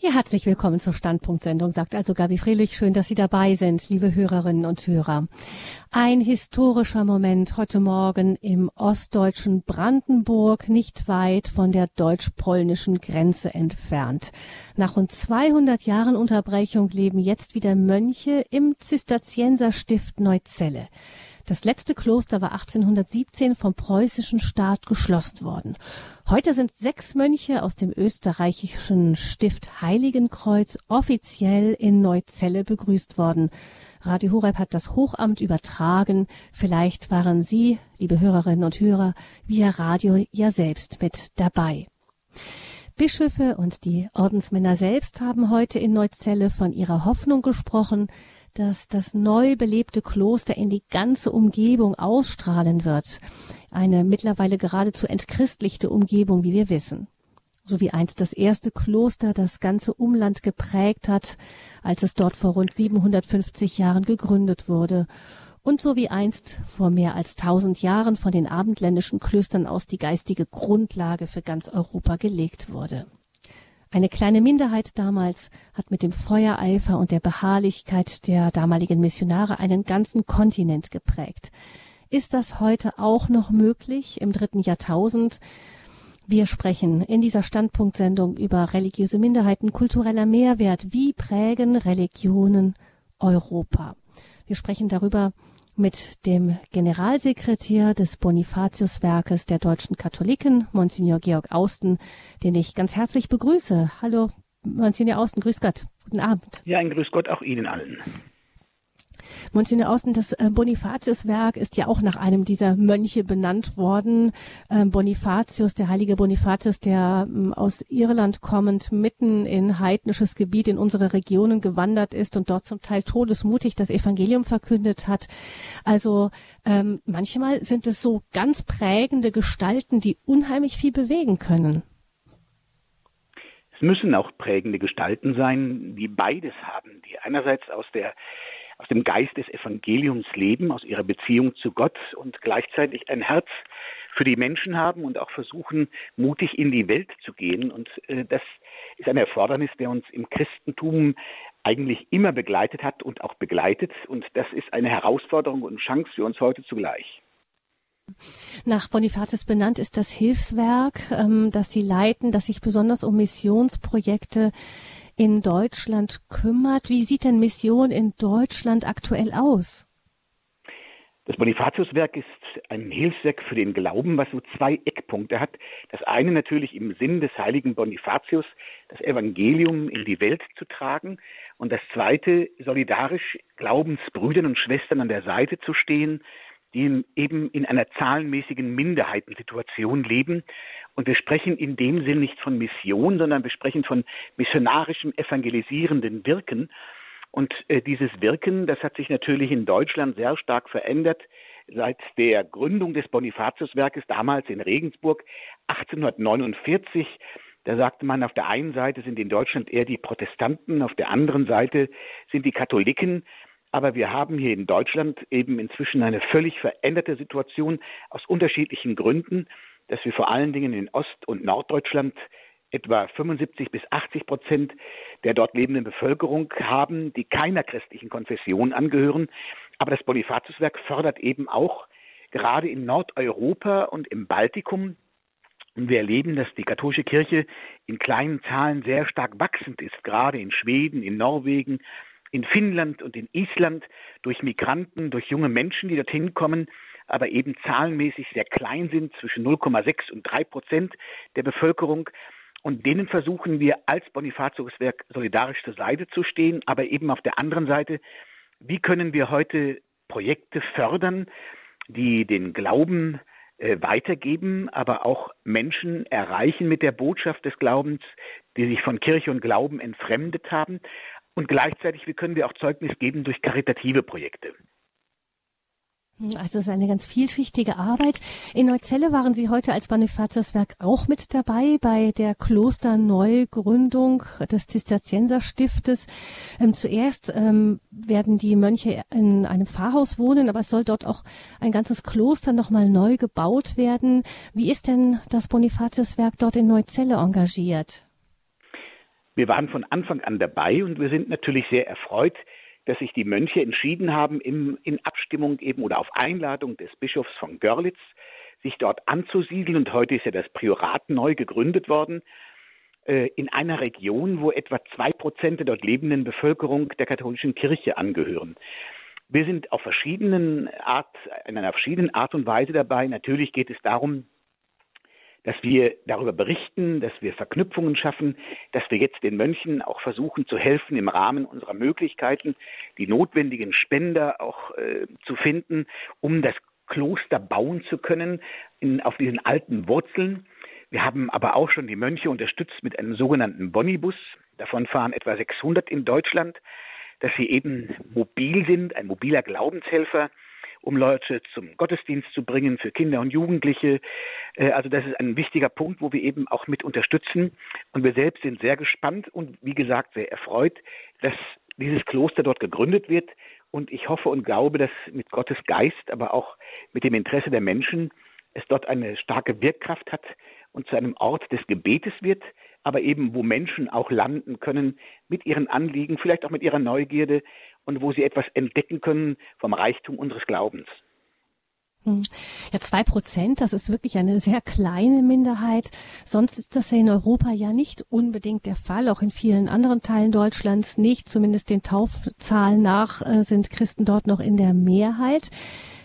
Ja, herzlich willkommen zur Standpunktsendung, sagt also Gabi Fröhlich. Schön, dass Sie dabei sind, liebe Hörerinnen und Hörer. Ein historischer Moment heute Morgen im ostdeutschen Brandenburg, nicht weit von der deutsch-polnischen Grenze entfernt. Nach rund 200 Jahren Unterbrechung leben jetzt wieder Mönche im Zisterzienserstift Neuzelle. Das letzte Kloster war 1817 vom preußischen Staat geschlossen worden. Heute sind sechs Mönche aus dem österreichischen Stift Heiligenkreuz offiziell in Neuzelle begrüßt worden. Radio Horeb hat das Hochamt übertragen. Vielleicht waren Sie, liebe Hörerinnen und Hörer, via Radio ja selbst mit dabei. Bischöfe und die Ordensmänner selbst haben heute in Neuzelle von ihrer Hoffnung gesprochen, dass das neu belebte Kloster in die ganze Umgebung ausstrahlen wird. Eine mittlerweile geradezu entchristlichte Umgebung, wie wir wissen. So wie einst das erste Kloster das ganze Umland geprägt hat, als es dort vor rund 750 Jahren gegründet wurde. Und so wie einst vor mehr als tausend Jahren von den abendländischen Klöstern aus die geistige Grundlage für ganz Europa gelegt wurde. Eine kleine Minderheit damals hat mit dem Feuereifer und der Beharrlichkeit der damaligen Missionare einen ganzen Kontinent geprägt. Ist das heute auch noch möglich im dritten Jahrtausend? Wir sprechen in dieser Standpunktsendung über religiöse Minderheiten, kultureller Mehrwert. Wie prägen Religionen Europa? Wir sprechen darüber, mit dem Generalsekretär des Bonifatiuswerkes der deutschen Katholiken, Monsignor Georg Austen, den ich ganz herzlich begrüße. Hallo, Monsignor Austen, grüß Gott. Guten Abend. Ja, ein Grüß Gott auch Ihnen allen. Monsignor Austen, das äh, Bonifatius-Werk ist ja auch nach einem dieser Mönche benannt worden. Ähm, Bonifatius, der heilige Bonifatius, der ähm, aus Irland kommend mitten in heidnisches Gebiet in unsere Regionen gewandert ist und dort zum Teil todesmutig das Evangelium verkündet hat. Also ähm, manchmal sind es so ganz prägende Gestalten, die unheimlich viel bewegen können. Es müssen auch prägende Gestalten sein, die beides haben, die einerseits aus der aus dem Geist des Evangeliums leben, aus ihrer Beziehung zu Gott und gleichzeitig ein Herz für die Menschen haben und auch versuchen, mutig in die Welt zu gehen. Und äh, das ist ein Erfordernis, der uns im Christentum eigentlich immer begleitet hat und auch begleitet. Und das ist eine Herausforderung und Chance für uns heute zugleich. Nach Bonifatius benannt ist das Hilfswerk, ähm, das Sie leiten, das sich besonders um Missionsprojekte in Deutschland kümmert. Wie sieht denn Mission in Deutschland aktuell aus? Das Bonifatiuswerk ist ein Hilfswerk für den Glauben, was so zwei Eckpunkte hat. Das eine natürlich im Sinn des heiligen Bonifatius, das Evangelium in die Welt zu tragen. Und das zweite, solidarisch Glaubensbrüdern und Schwestern an der Seite zu stehen, die eben in einer zahlenmäßigen Minderheitensituation leben. Und wir sprechen in dem Sinn nicht von Mission, sondern wir sprechen von missionarischem, evangelisierenden Wirken. Und äh, dieses Wirken, das hat sich natürlich in Deutschland sehr stark verändert seit der Gründung des Bonifatiuswerkes damals in Regensburg 1849. Da sagte man, auf der einen Seite sind in Deutschland eher die Protestanten, auf der anderen Seite sind die Katholiken. Aber wir haben hier in Deutschland eben inzwischen eine völlig veränderte Situation aus unterschiedlichen Gründen, dass wir vor allen Dingen in Ost- und Norddeutschland etwa 75 bis 80 Prozent der dort lebenden Bevölkerung haben, die keiner christlichen Konfession angehören. Aber das Bonifatiuswerk fördert eben auch gerade in Nordeuropa und im Baltikum und wir erleben, dass die katholische Kirche in kleinen Zahlen sehr stark wachsend ist, gerade in Schweden, in Norwegen, in Finnland und in Island durch Migranten, durch junge Menschen, die dorthin kommen, aber eben zahlenmäßig sehr klein sind, zwischen 0,6 und 3 Prozent der Bevölkerung. Und denen versuchen wir als Bonifatiuswerk solidarisch zur Seite zu stehen, aber eben auf der anderen Seite, wie können wir heute Projekte fördern, die den Glauben äh, weitergeben, aber auch Menschen erreichen mit der Botschaft des Glaubens, die sich von Kirche und Glauben entfremdet haben, und gleichzeitig, wie können wir auch Zeugnis geben durch karitative Projekte? Also es ist eine ganz vielschichtige Arbeit. In Neuzelle waren Sie heute als Bonifatiuswerk auch mit dabei bei der Klosterneugründung des Zisterzienserstiftes. Ähm, zuerst ähm, werden die Mönche in einem Pfarrhaus wohnen, aber es soll dort auch ein ganzes Kloster nochmal neu gebaut werden. Wie ist denn das Bonifatiuswerk dort in Neuzelle engagiert? Wir waren von Anfang an dabei und wir sind natürlich sehr erfreut, dass sich die Mönche entschieden haben, im, in Abstimmung eben oder auf Einladung des Bischofs von Görlitz, sich dort anzusiedeln. Und heute ist ja das Priorat neu gegründet worden äh, in einer Region, wo etwa zwei Prozent der dort lebenden Bevölkerung der katholischen Kirche angehören. Wir sind auf verschiedenen Art, in einer verschiedenen Art und Weise dabei. Natürlich geht es darum, dass wir darüber berichten, dass wir Verknüpfungen schaffen, dass wir jetzt den Mönchen auch versuchen zu helfen, im Rahmen unserer Möglichkeiten die notwendigen Spender auch äh, zu finden, um das Kloster bauen zu können in, auf diesen alten Wurzeln. Wir haben aber auch schon die Mönche unterstützt mit einem sogenannten Bonibus. Davon fahren etwa 600 in Deutschland, dass sie eben mobil sind, ein mobiler Glaubenshelfer, um Leute zum Gottesdienst zu bringen für Kinder und Jugendliche. Äh, also das ist ein wichtiger Punkt, wo wir eben auch mit unterstützen. Und wir selbst sind sehr gespannt und wie gesagt sehr erfreut, dass dieses Kloster dort gegründet wird. Und ich hoffe und glaube, dass mit Gottes Geist, aber auch mit dem Interesse der Menschen es dort eine starke Wirkkraft hat und zu einem Ort des Gebetes wird, aber eben wo Menschen auch landen können mit ihren Anliegen, vielleicht auch mit ihrer Neugierde und wo sie etwas entdecken können vom Reichtum unseres Glaubens. Hm. Ja, zwei Prozent, das ist wirklich eine sehr kleine Minderheit. Sonst ist das ja in Europa ja nicht unbedingt der Fall. Auch in vielen anderen Teilen Deutschlands nicht. Zumindest den Taufzahlen nach äh, sind Christen dort noch in der Mehrheit.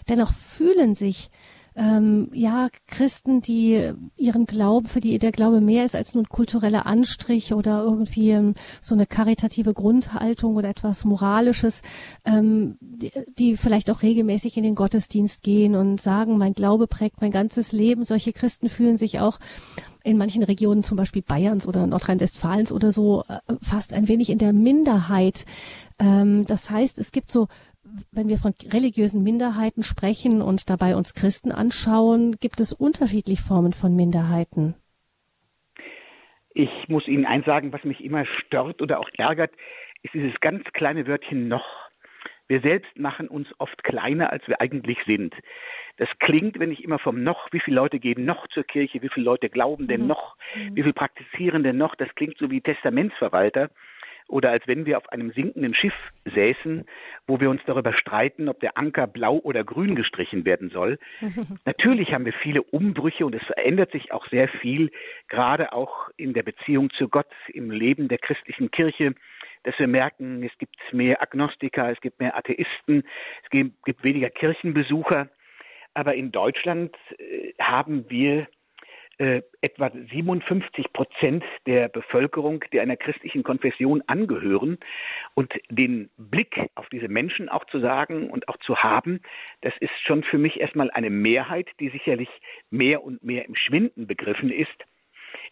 Dennoch fühlen sich ähm, ja, Christen, die ihren Glauben, für die der Glaube mehr ist als nur ein kultureller Anstrich oder irgendwie ähm, so eine karitative Grundhaltung oder etwas Moralisches, ähm, die, die vielleicht auch regelmäßig in den Gottesdienst gehen und sagen, mein Glaube prägt mein ganzes Leben. Solche Christen fühlen sich auch in manchen Regionen, zum Beispiel Bayerns oder Nordrhein-Westfalens oder so, äh, fast ein wenig in der Minderheit. Ähm, das heißt, es gibt so wenn wir von religiösen Minderheiten sprechen und dabei uns Christen anschauen, gibt es unterschiedliche Formen von Minderheiten. Ich muss Ihnen eins sagen, was mich immer stört oder auch ärgert, ist dieses ganz kleine Wörtchen noch. Wir selbst machen uns oft kleiner, als wir eigentlich sind. Das klingt, wenn ich immer vom noch, wie viele Leute gehen noch zur Kirche, wie viele Leute glauben denn mhm. noch, wie viele praktizieren denn noch, das klingt so wie Testamentsverwalter oder als wenn wir auf einem sinkenden Schiff säßen, wo wir uns darüber streiten, ob der Anker blau oder grün gestrichen werden soll. Natürlich haben wir viele Umbrüche und es verändert sich auch sehr viel, gerade auch in der Beziehung zu Gott, im Leben der christlichen Kirche dass wir merken, es gibt mehr Agnostiker, es gibt mehr Atheisten, es gibt weniger Kirchenbesucher. Aber in Deutschland äh, haben wir äh, etwa 57 Prozent der Bevölkerung, die einer christlichen Konfession angehören. Und den Blick auf diese Menschen auch zu sagen und auch zu haben, das ist schon für mich erstmal eine Mehrheit, die sicherlich mehr und mehr im Schwinden begriffen ist.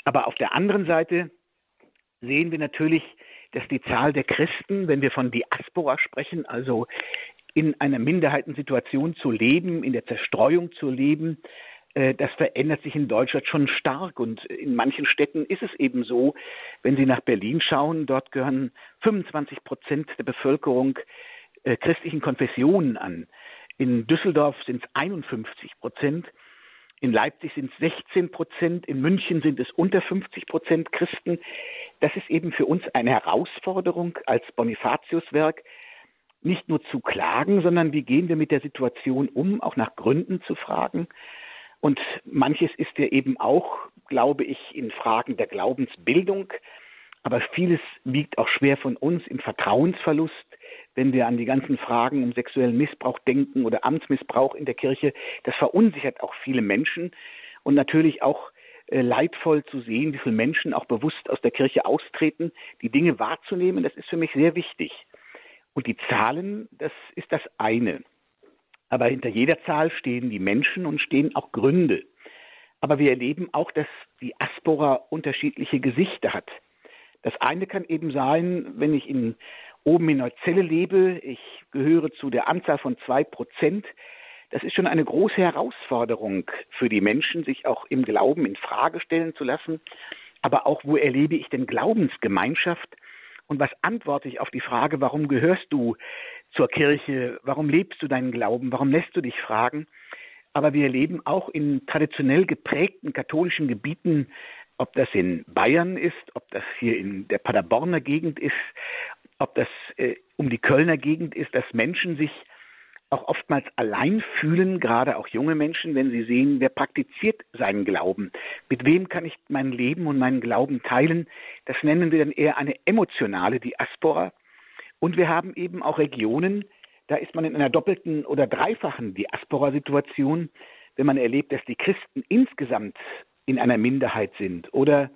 Aber auf der anderen Seite sehen wir natürlich, dass die Zahl der Christen, wenn wir von Diaspora sprechen, also in einer Minderheitensituation zu leben, in der Zerstreuung zu leben, das verändert sich in Deutschland schon stark. Und in manchen Städten ist es eben so, wenn Sie nach Berlin schauen, dort gehören 25 Prozent der Bevölkerung äh, christlichen Konfessionen an. In Düsseldorf sind es 51 Prozent. In Leipzig sind es 16 Prozent, in München sind es unter 50 Prozent Christen. Das ist eben für uns eine Herausforderung als Bonifatiuswerk, nicht nur zu klagen, sondern wie gehen wir mit der Situation um, auch nach Gründen zu fragen. Und manches ist ja eben auch, glaube ich, in Fragen der Glaubensbildung. Aber vieles wiegt auch schwer von uns im Vertrauensverlust, wenn wir an die ganzen Fragen um sexuellen Missbrauch denken oder Amtsmissbrauch in der Kirche. Das verunsichert auch viele Menschen und natürlich auch äh, leidvoll zu sehen, wie viele Menschen auch bewusst aus der Kirche austreten, die Dinge wahrzunehmen. Das ist für mich sehr wichtig. Und die Zahlen, das ist das eine. Aber hinter jeder Zahl stehen die Menschen und stehen auch Gründe. Aber wir erleben auch, dass die Aspora unterschiedliche Gesichter hat. Das eine kann eben sein, wenn ich in, oben in Neuzelle lebe, ich gehöre zu der Anzahl von zwei Prozent. Das ist schon eine große Herausforderung für die Menschen, sich auch im Glauben in Frage stellen zu lassen. Aber auch, wo erlebe ich denn Glaubensgemeinschaft? Und was antworte ich auf die Frage, warum gehörst du zur Kirche, warum lebst du deinen Glauben, warum lässt du dich fragen. Aber wir erleben auch in traditionell geprägten katholischen Gebieten ob das in Bayern ist, ob das hier in der Paderborner Gegend ist, ob das äh, um die Kölner Gegend ist, dass Menschen sich auch oftmals allein fühlen, gerade auch junge Menschen, wenn sie sehen, wer praktiziert seinen Glauben. Mit wem kann ich mein Leben und meinen Glauben teilen? Das nennen wir dann eher eine emotionale Diaspora. Und wir haben eben auch Regionen, da ist man in einer doppelten oder dreifachen Diaspora-Situation, wenn man erlebt, dass die Christen insgesamt in einer Minderheit sind. Oder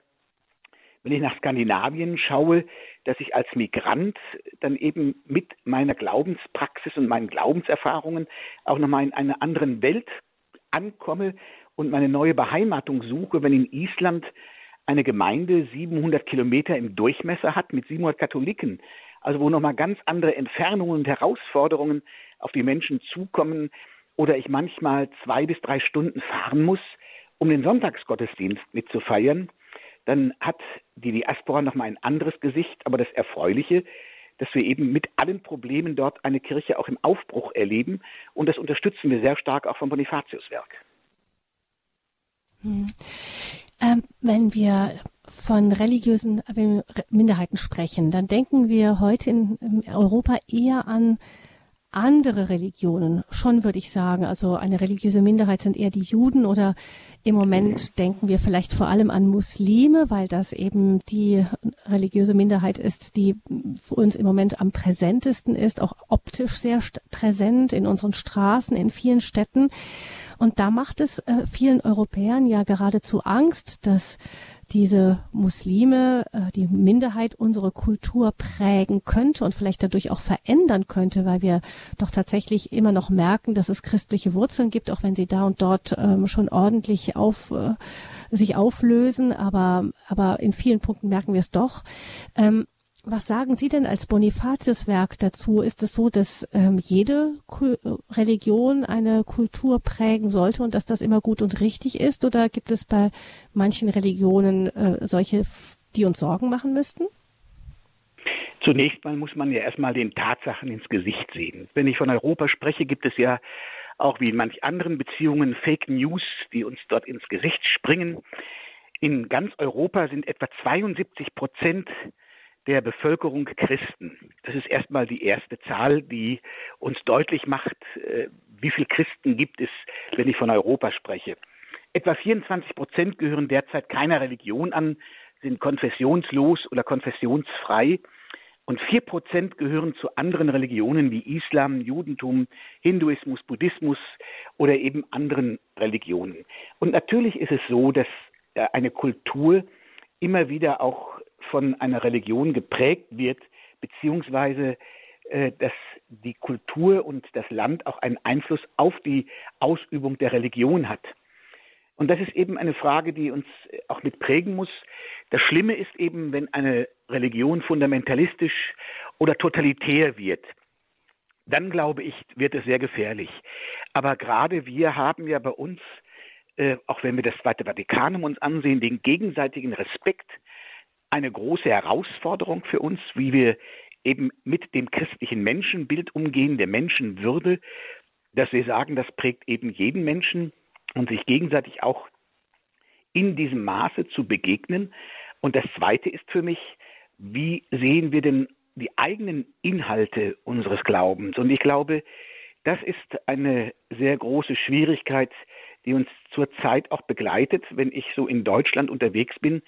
wenn ich nach Skandinavien schaue, dass ich als Migrant dann eben mit meiner Glaubenspraxis und meinen Glaubenserfahrungen auch nochmal in einer anderen Welt ankomme und meine neue Beheimatung suche, wenn in Island eine Gemeinde 700 Kilometer im Durchmesser hat mit 700 Katholiken, also wo nochmal ganz andere Entfernungen und Herausforderungen auf die Menschen zukommen oder ich manchmal zwei bis drei Stunden fahren muss, um den Sonntagsgottesdienst mitzufeiern, dann hat die Diaspora nochmal ein anderes Gesicht, aber das Erfreuliche, dass wir eben mit allen Problemen dort eine Kirche auch im Aufbruch erleben und das unterstützen wir sehr stark auch vom Bonifatiuswerk. Hm. Ähm, wenn wir von religiösen Minderheiten sprechen, dann denken wir heute in, in Europa eher an andere Religionen schon, würde ich sagen. Also eine religiöse Minderheit sind eher die Juden oder im Moment denken wir vielleicht vor allem an Muslime, weil das eben die religiöse Minderheit ist, die für uns im Moment am präsentesten ist, auch optisch sehr präsent in unseren Straßen, in vielen Städten. Und da macht es äh, vielen Europäern ja geradezu Angst, dass diese Muslime, äh, die Minderheit unsere Kultur prägen könnte und vielleicht dadurch auch verändern könnte, weil wir doch tatsächlich immer noch merken, dass es christliche Wurzeln gibt, auch wenn sie da und dort ähm, schon ordentlich auf, äh, sich auflösen, aber, aber in vielen Punkten merken wir es doch. Ähm, was sagen Sie denn als Bonifatiuswerk dazu? Ist es so, dass ähm, jede Ku Religion eine Kultur prägen sollte und dass das immer gut und richtig ist? Oder gibt es bei manchen Religionen äh, solche, die uns Sorgen machen müssten? Zunächst mal muss man ja erstmal den Tatsachen ins Gesicht sehen. Wenn ich von Europa spreche, gibt es ja auch wie in manch anderen Beziehungen Fake News, die uns dort ins Gesicht springen. In ganz Europa sind etwa 72 Prozent der Bevölkerung Christen. Das ist erstmal die erste Zahl, die uns deutlich macht, äh, wie viele Christen gibt es, wenn ich von Europa spreche. Etwa 24 Prozent gehören derzeit keiner Religion an, sind konfessionslos oder konfessionsfrei. Und vier Prozent gehören zu anderen Religionen wie Islam, Judentum, Hinduismus, Buddhismus oder eben anderen Religionen. Und natürlich ist es so, dass äh, eine Kultur immer wieder auch von einer Religion geprägt wird, beziehungsweise äh, dass die Kultur und das Land auch einen Einfluss auf die Ausübung der Religion hat. Und das ist eben eine Frage, die uns auch mit prägen muss. Das Schlimme ist eben, wenn eine Religion fundamentalistisch oder totalitär wird. Dann glaube ich, wird es sehr gefährlich. Aber gerade wir haben ja bei uns, äh, auch wenn wir das Zweite Vatikanum uns ansehen, den gegenseitigen Respekt eine große Herausforderung für uns, wie wir eben mit dem christlichen Menschenbild umgehen, der Menschenwürde, dass wir sagen, das prägt eben jeden Menschen und sich gegenseitig auch in diesem Maße zu begegnen. Und das Zweite ist für mich, wie sehen wir denn die eigenen Inhalte unseres Glaubens? Und ich glaube, das ist eine sehr große Schwierigkeit, die uns zurzeit auch begleitet, wenn ich so in Deutschland unterwegs bin,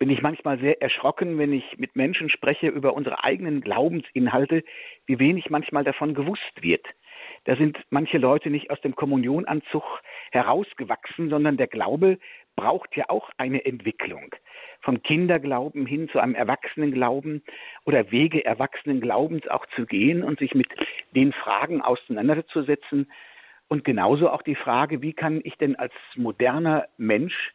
bin ich manchmal sehr erschrocken, wenn ich mit Menschen spreche über unsere eigenen Glaubensinhalte, wie wenig manchmal davon gewusst wird. Da sind manche Leute nicht aus dem Kommunionanzug herausgewachsen, sondern der Glaube braucht ja auch eine Entwicklung. Vom Kinderglauben hin zu einem Erwachsenenglauben oder Wege Erwachsenenglaubens auch zu gehen und sich mit den Fragen auseinanderzusetzen. Und genauso auch die Frage, wie kann ich denn als moderner Mensch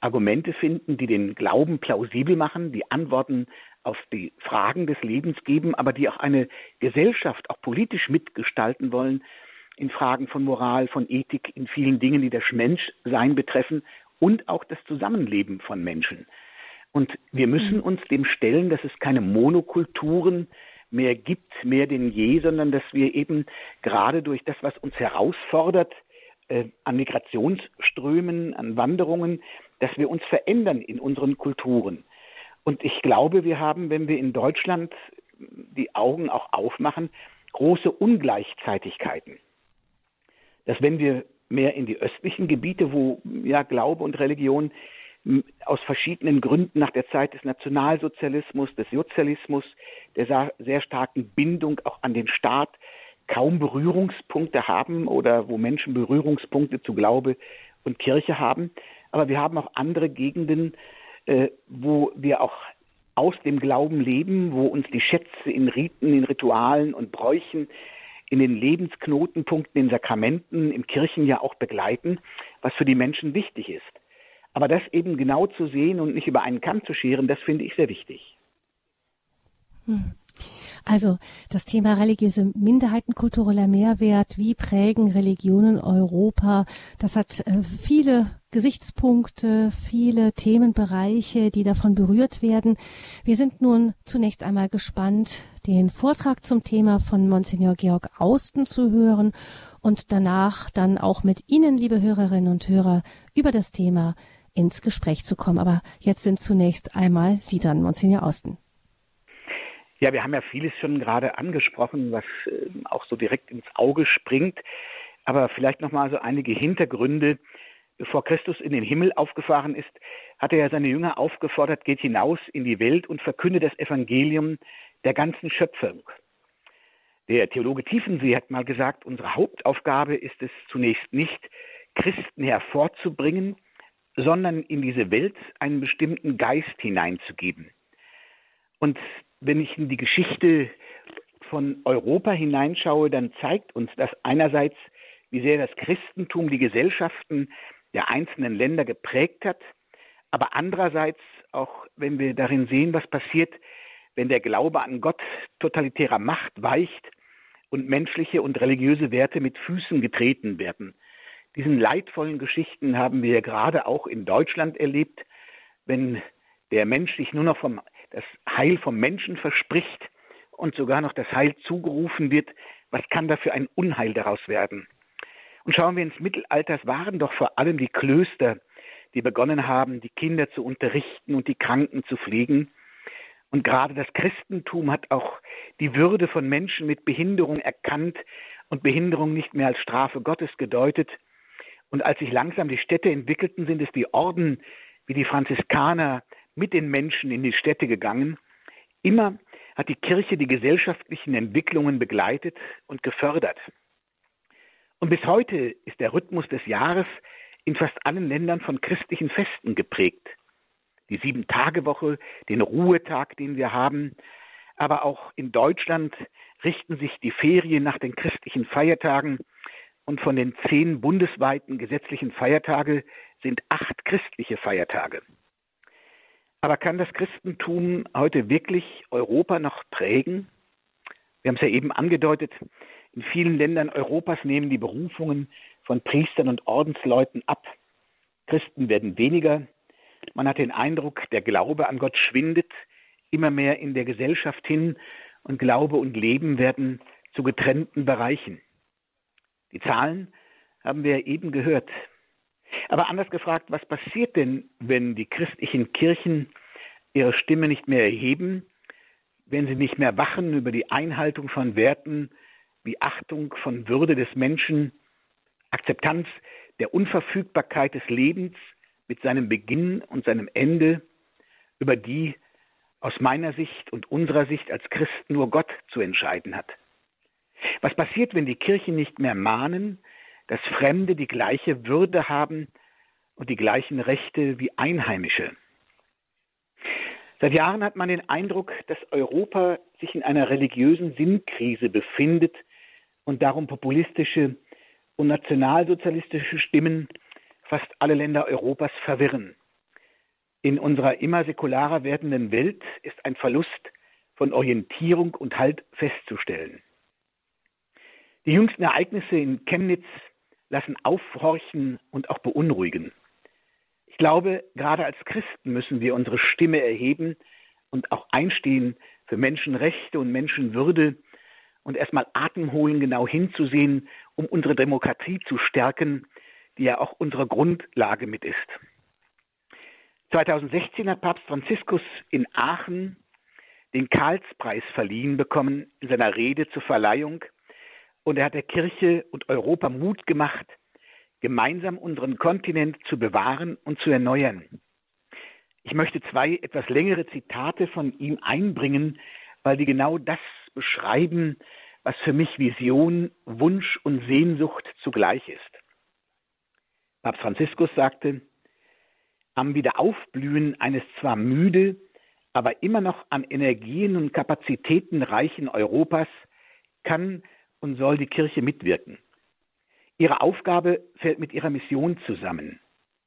Argumente finden, die den Glauben plausibel machen, die Antworten auf die Fragen des Lebens geben, aber die auch eine Gesellschaft auch politisch mitgestalten wollen in Fragen von Moral, von Ethik, in vielen Dingen, die das Menschsein betreffen und auch das Zusammenleben von Menschen. Und wir müssen mhm. uns dem stellen, dass es keine Monokulturen mehr gibt, mehr denn je, sondern dass wir eben gerade durch das, was uns herausfordert, äh, an Migrationsströmen, an Wanderungen, dass wir uns verändern in unseren Kulturen. Und ich glaube, wir haben, wenn wir in Deutschland die Augen auch aufmachen, große Ungleichzeitigkeiten. Dass wenn wir mehr in die östlichen Gebiete, wo ja Glaube und Religion aus verschiedenen Gründen nach der Zeit des Nationalsozialismus, des Sozialismus, der sehr starken Bindung auch an den Staat kaum Berührungspunkte haben oder wo Menschen Berührungspunkte zu Glaube und Kirche haben. Aber wir haben auch andere Gegenden, äh, wo wir auch aus dem Glauben leben, wo uns die Schätze in Riten, in Ritualen und Bräuchen, in den Lebensknotenpunkten, in Sakramenten, im Kirchenjahr auch begleiten, was für die Menschen wichtig ist. Aber das eben genau zu sehen und nicht über einen Kamm zu scheren, das finde ich sehr wichtig. Hm. Also das Thema religiöse Minderheiten, kultureller Mehrwert, wie prägen Religionen Europa, das hat äh, viele Gesichtspunkte, viele Themenbereiche, die davon berührt werden. Wir sind nun zunächst einmal gespannt, den Vortrag zum Thema von Monsignor Georg Austen zu hören und danach dann auch mit Ihnen, liebe Hörerinnen und Hörer, über das Thema ins Gespräch zu kommen. Aber jetzt sind zunächst einmal Sie dann, Monsignor Austen. Ja, wir haben ja vieles schon gerade angesprochen, was äh, auch so direkt ins Auge springt. Aber vielleicht noch mal so einige Hintergründe. Bevor Christus in den Himmel aufgefahren ist, hat er ja seine Jünger aufgefordert, geht hinaus in die Welt und verkünde das Evangelium der ganzen Schöpfung. Der Theologe Tiefensee hat mal gesagt, unsere Hauptaufgabe ist es zunächst nicht, Christen hervorzubringen, sondern in diese Welt einen bestimmten Geist hineinzugeben. Und wenn ich in die Geschichte von Europa hineinschaue, dann zeigt uns das einerseits, wie sehr das Christentum die Gesellschaften der einzelnen Länder geprägt hat, aber andererseits auch, wenn wir darin sehen, was passiert, wenn der Glaube an Gott totalitärer Macht weicht und menschliche und religiöse Werte mit Füßen getreten werden. Diesen leidvollen Geschichten haben wir gerade auch in Deutschland erlebt, wenn der Mensch sich nur noch vom das Heil vom Menschen verspricht und sogar noch das Heil zugerufen wird, was kann da für ein Unheil daraus werden? Und schauen wir ins Mittelalter, es waren doch vor allem die Klöster, die begonnen haben, die Kinder zu unterrichten und die Kranken zu pflegen. Und gerade das Christentum hat auch die Würde von Menschen mit Behinderung erkannt und Behinderung nicht mehr als Strafe Gottes gedeutet. Und als sich langsam die Städte entwickelten, sind es die Orden wie die Franziskaner, mit den Menschen in die Städte gegangen. Immer hat die Kirche die gesellschaftlichen Entwicklungen begleitet und gefördert. Und bis heute ist der Rhythmus des Jahres in fast allen Ländern von christlichen Festen geprägt. Die Sieben-Tage-Woche, den Ruhetag, den wir haben, aber auch in Deutschland richten sich die Ferien nach den christlichen Feiertagen und von den zehn bundesweiten gesetzlichen Feiertage sind acht christliche Feiertage. Aber kann das Christentum heute wirklich Europa noch prägen? Wir haben es ja eben angedeutet, in vielen Ländern Europas nehmen die Berufungen von Priestern und Ordensleuten ab. Christen werden weniger. Man hat den Eindruck, der Glaube an Gott schwindet immer mehr in der Gesellschaft hin und Glaube und Leben werden zu getrennten Bereichen. Die Zahlen haben wir eben gehört. Aber anders gefragt, was passiert denn, wenn die christlichen Kirchen ihre Stimme nicht mehr erheben, wenn sie nicht mehr wachen über die Einhaltung von Werten wie Achtung von Würde des Menschen, Akzeptanz der Unverfügbarkeit des Lebens mit seinem Beginn und seinem Ende, über die aus meiner Sicht und unserer Sicht als Christen nur Gott zu entscheiden hat. Was passiert, wenn die Kirchen nicht mehr mahnen, dass Fremde die gleiche Würde haben und die gleichen Rechte wie Einheimische. Seit Jahren hat man den Eindruck, dass Europa sich in einer religiösen Sinnkrise befindet und darum populistische und nationalsozialistische Stimmen fast alle Länder Europas verwirren. In unserer immer säkularer werdenden Welt ist ein Verlust von Orientierung und Halt festzustellen. Die jüngsten Ereignisse in Chemnitz lassen aufhorchen und auch beunruhigen. Ich glaube, gerade als Christen müssen wir unsere Stimme erheben und auch einstehen für Menschenrechte und Menschenwürde und erstmal Atem holen, genau hinzusehen, um unsere Demokratie zu stärken, die ja auch unsere Grundlage mit ist. 2016 hat Papst Franziskus in Aachen den Karlspreis verliehen bekommen in seiner Rede zur Verleihung und er hat der Kirche und Europa Mut gemacht, gemeinsam unseren Kontinent zu bewahren und zu erneuern. Ich möchte zwei etwas längere Zitate von ihm einbringen, weil die genau das beschreiben, was für mich Vision, Wunsch und Sehnsucht zugleich ist. Papst Franziskus sagte, am Wiederaufblühen eines zwar müde, aber immer noch an Energien und Kapazitäten reichen Europas kann und soll die Kirche mitwirken. Ihre Aufgabe fällt mit ihrer Mission zusammen,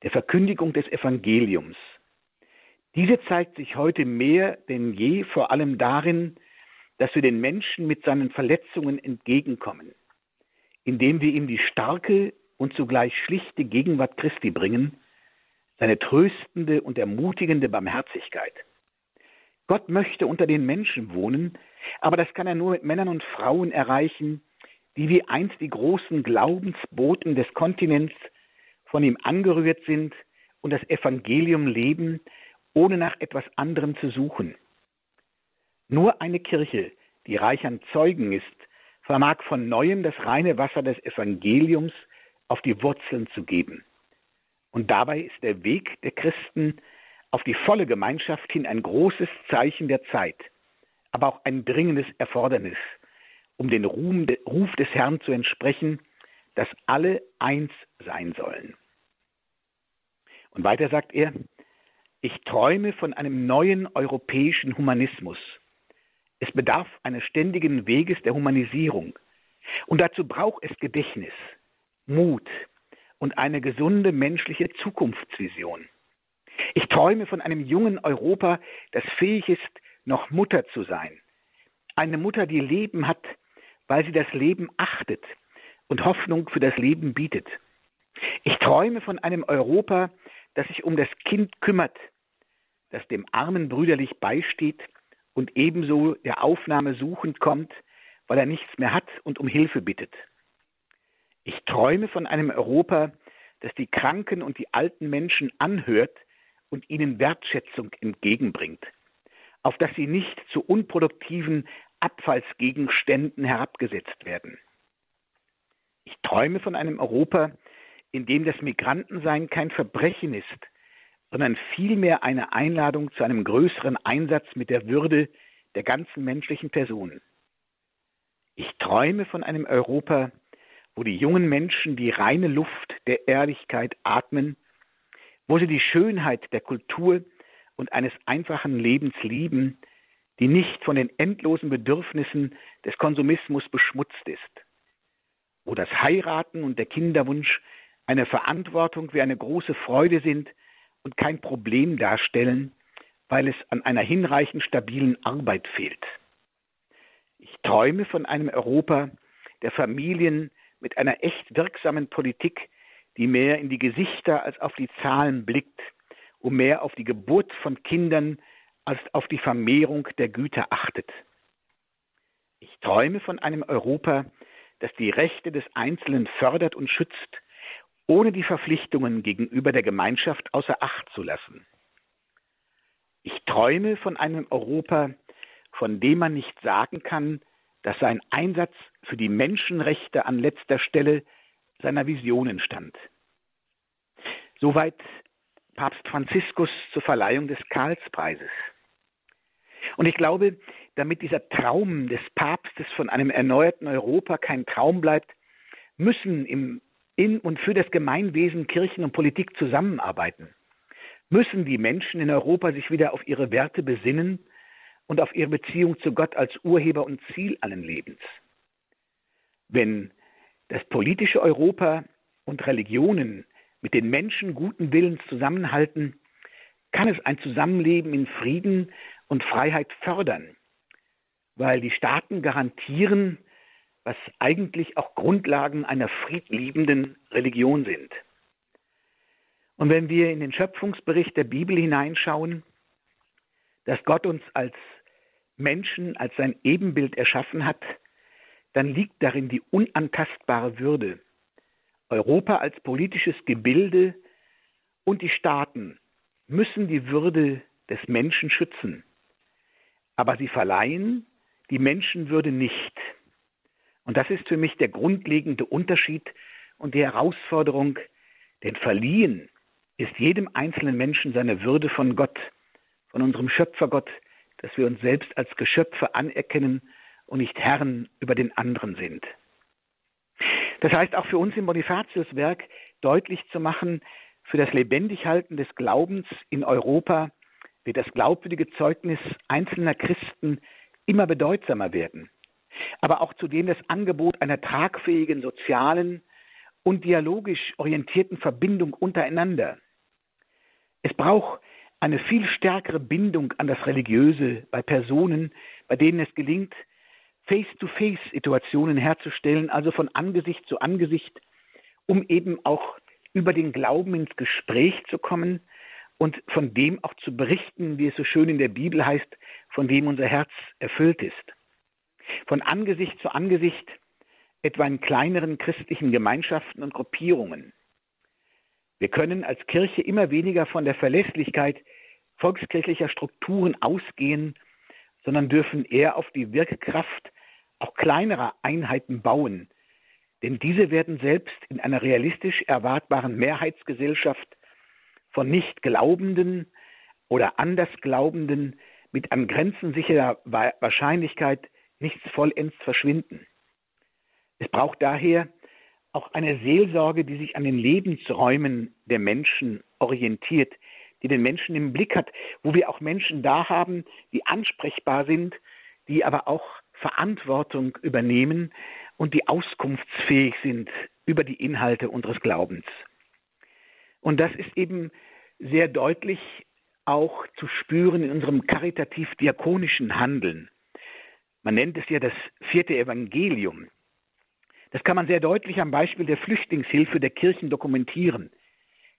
der Verkündigung des Evangeliums. Diese zeigt sich heute mehr denn je vor allem darin, dass wir den Menschen mit seinen Verletzungen entgegenkommen, indem wir ihm die starke und zugleich schlichte Gegenwart Christi bringen, seine tröstende und ermutigende Barmherzigkeit. Gott möchte unter den Menschen wohnen, aber das kann er nur mit Männern und Frauen erreichen, die wie einst die großen Glaubensboten des Kontinents von ihm angerührt sind und das Evangelium leben, ohne nach etwas anderem zu suchen. Nur eine Kirche, die reich an Zeugen ist, vermag von neuem das reine Wasser des Evangeliums auf die Wurzeln zu geben. Und dabei ist der Weg der Christen auf die volle Gemeinschaft hin ein großes Zeichen der Zeit, aber auch ein dringendes Erfordernis, um den Ruf des Herrn zu entsprechen, dass alle eins sein sollen. Und weiter sagt er, ich träume von einem neuen europäischen Humanismus. Es bedarf eines ständigen Weges der Humanisierung. Und dazu braucht es Gedächtnis, Mut und eine gesunde menschliche Zukunftsvision. Ich träume von einem jungen Europa, das fähig ist, noch Mutter zu sein. Eine Mutter, die Leben hat, weil sie das Leben achtet und Hoffnung für das Leben bietet. Ich träume von einem Europa, das sich um das Kind kümmert, das dem Armen brüderlich beisteht und ebenso der Aufnahme suchend kommt, weil er nichts mehr hat und um Hilfe bittet. Ich träume von einem Europa, das die Kranken und die alten Menschen anhört und ihnen Wertschätzung entgegenbringt, auf dass sie nicht zu unproduktiven Abfallsgegenständen herabgesetzt werden. Ich träume von einem Europa, in dem das Migrantensein kein Verbrechen ist, sondern vielmehr eine Einladung zu einem größeren Einsatz mit der Würde der ganzen menschlichen Person. Ich träume von einem Europa, wo die jungen Menschen die reine Luft der Ehrlichkeit atmen wo sie die Schönheit der Kultur und eines einfachen Lebens lieben, die nicht von den endlosen Bedürfnissen des Konsumismus beschmutzt ist, wo das Heiraten und der Kinderwunsch eine Verantwortung wie eine große Freude sind und kein Problem darstellen, weil es an einer hinreichend stabilen Arbeit fehlt. Ich träume von einem Europa der Familien mit einer echt wirksamen Politik, die mehr in die Gesichter als auf die Zahlen blickt, um mehr auf die Geburt von Kindern als auf die Vermehrung der Güter achtet. Ich träume von einem Europa, das die Rechte des Einzelnen fördert und schützt, ohne die Verpflichtungen gegenüber der Gemeinschaft außer Acht zu lassen. Ich träume von einem Europa, von dem man nicht sagen kann, dass sein Einsatz für die Menschenrechte an letzter Stelle seiner Visionen stand. Soweit Papst Franziskus zur Verleihung des Karlspreises. Und ich glaube, damit dieser Traum des Papstes von einem erneuerten Europa kein Traum bleibt, müssen im, in und für das Gemeinwesen Kirchen und Politik zusammenarbeiten. Müssen die Menschen in Europa sich wieder auf ihre Werte besinnen und auf ihre Beziehung zu Gott als Urheber und Ziel allen Lebens. Wenn das politische Europa und Religionen mit den Menschen guten Willens zusammenhalten, kann es ein Zusammenleben in Frieden und Freiheit fördern, weil die Staaten garantieren, was eigentlich auch Grundlagen einer friedliebenden Religion sind. Und wenn wir in den Schöpfungsbericht der Bibel hineinschauen, dass Gott uns als Menschen, als sein Ebenbild erschaffen hat, dann liegt darin die unantastbare Würde. Europa als politisches Gebilde und die Staaten müssen die Würde des Menschen schützen, aber sie verleihen die Menschenwürde nicht. Und das ist für mich der grundlegende Unterschied und die Herausforderung, denn verliehen ist jedem einzelnen Menschen seine Würde von Gott, von unserem Schöpfergott, dass wir uns selbst als Geschöpfe anerkennen und nicht Herren über den anderen sind. Das heißt auch für uns im Bonifatius-Werk deutlich zu machen, für das Lebendighalten des Glaubens in Europa wird das glaubwürdige Zeugnis einzelner Christen immer bedeutsamer werden, aber auch zudem das Angebot einer tragfähigen sozialen und dialogisch orientierten Verbindung untereinander. Es braucht eine viel stärkere Bindung an das Religiöse bei Personen, bei denen es gelingt, Face-to-Face-Situationen herzustellen, also von Angesicht zu Angesicht, um eben auch über den Glauben ins Gespräch zu kommen und von dem auch zu berichten, wie es so schön in der Bibel heißt, von dem unser Herz erfüllt ist. Von Angesicht zu Angesicht, etwa in kleineren christlichen Gemeinschaften und Gruppierungen. Wir können als Kirche immer weniger von der Verlässlichkeit volkskirchlicher Strukturen ausgehen, sondern dürfen eher auf die Wirkkraft auch kleinerer Einheiten bauen, denn diese werden selbst in einer realistisch erwartbaren Mehrheitsgesellschaft von Nichtglaubenden oder Andersglaubenden mit an Grenzen sicherer Wahrscheinlichkeit nichts vollends verschwinden. Es braucht daher auch eine Seelsorge, die sich an den Lebensräumen der Menschen orientiert, die den Menschen im Blick hat, wo wir auch Menschen da haben, die ansprechbar sind, die aber auch Verantwortung übernehmen und die auskunftsfähig sind über die Inhalte unseres Glaubens. Und das ist eben sehr deutlich auch zu spüren in unserem karitativ-diakonischen Handeln. Man nennt es ja das vierte Evangelium. Das kann man sehr deutlich am Beispiel der Flüchtlingshilfe der Kirchen dokumentieren.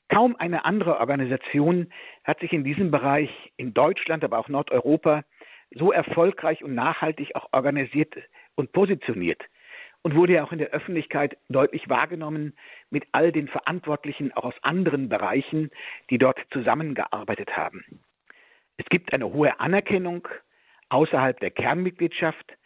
Kaum eine andere Organisation hat sich in diesem Bereich in Deutschland, aber auch Nordeuropa so erfolgreich und nachhaltig auch organisiert und positioniert und wurde ja auch in der Öffentlichkeit deutlich wahrgenommen mit all den Verantwortlichen auch aus anderen Bereichen, die dort zusammengearbeitet haben. Es gibt eine hohe Anerkennung außerhalb der Kernmitgliedschaft,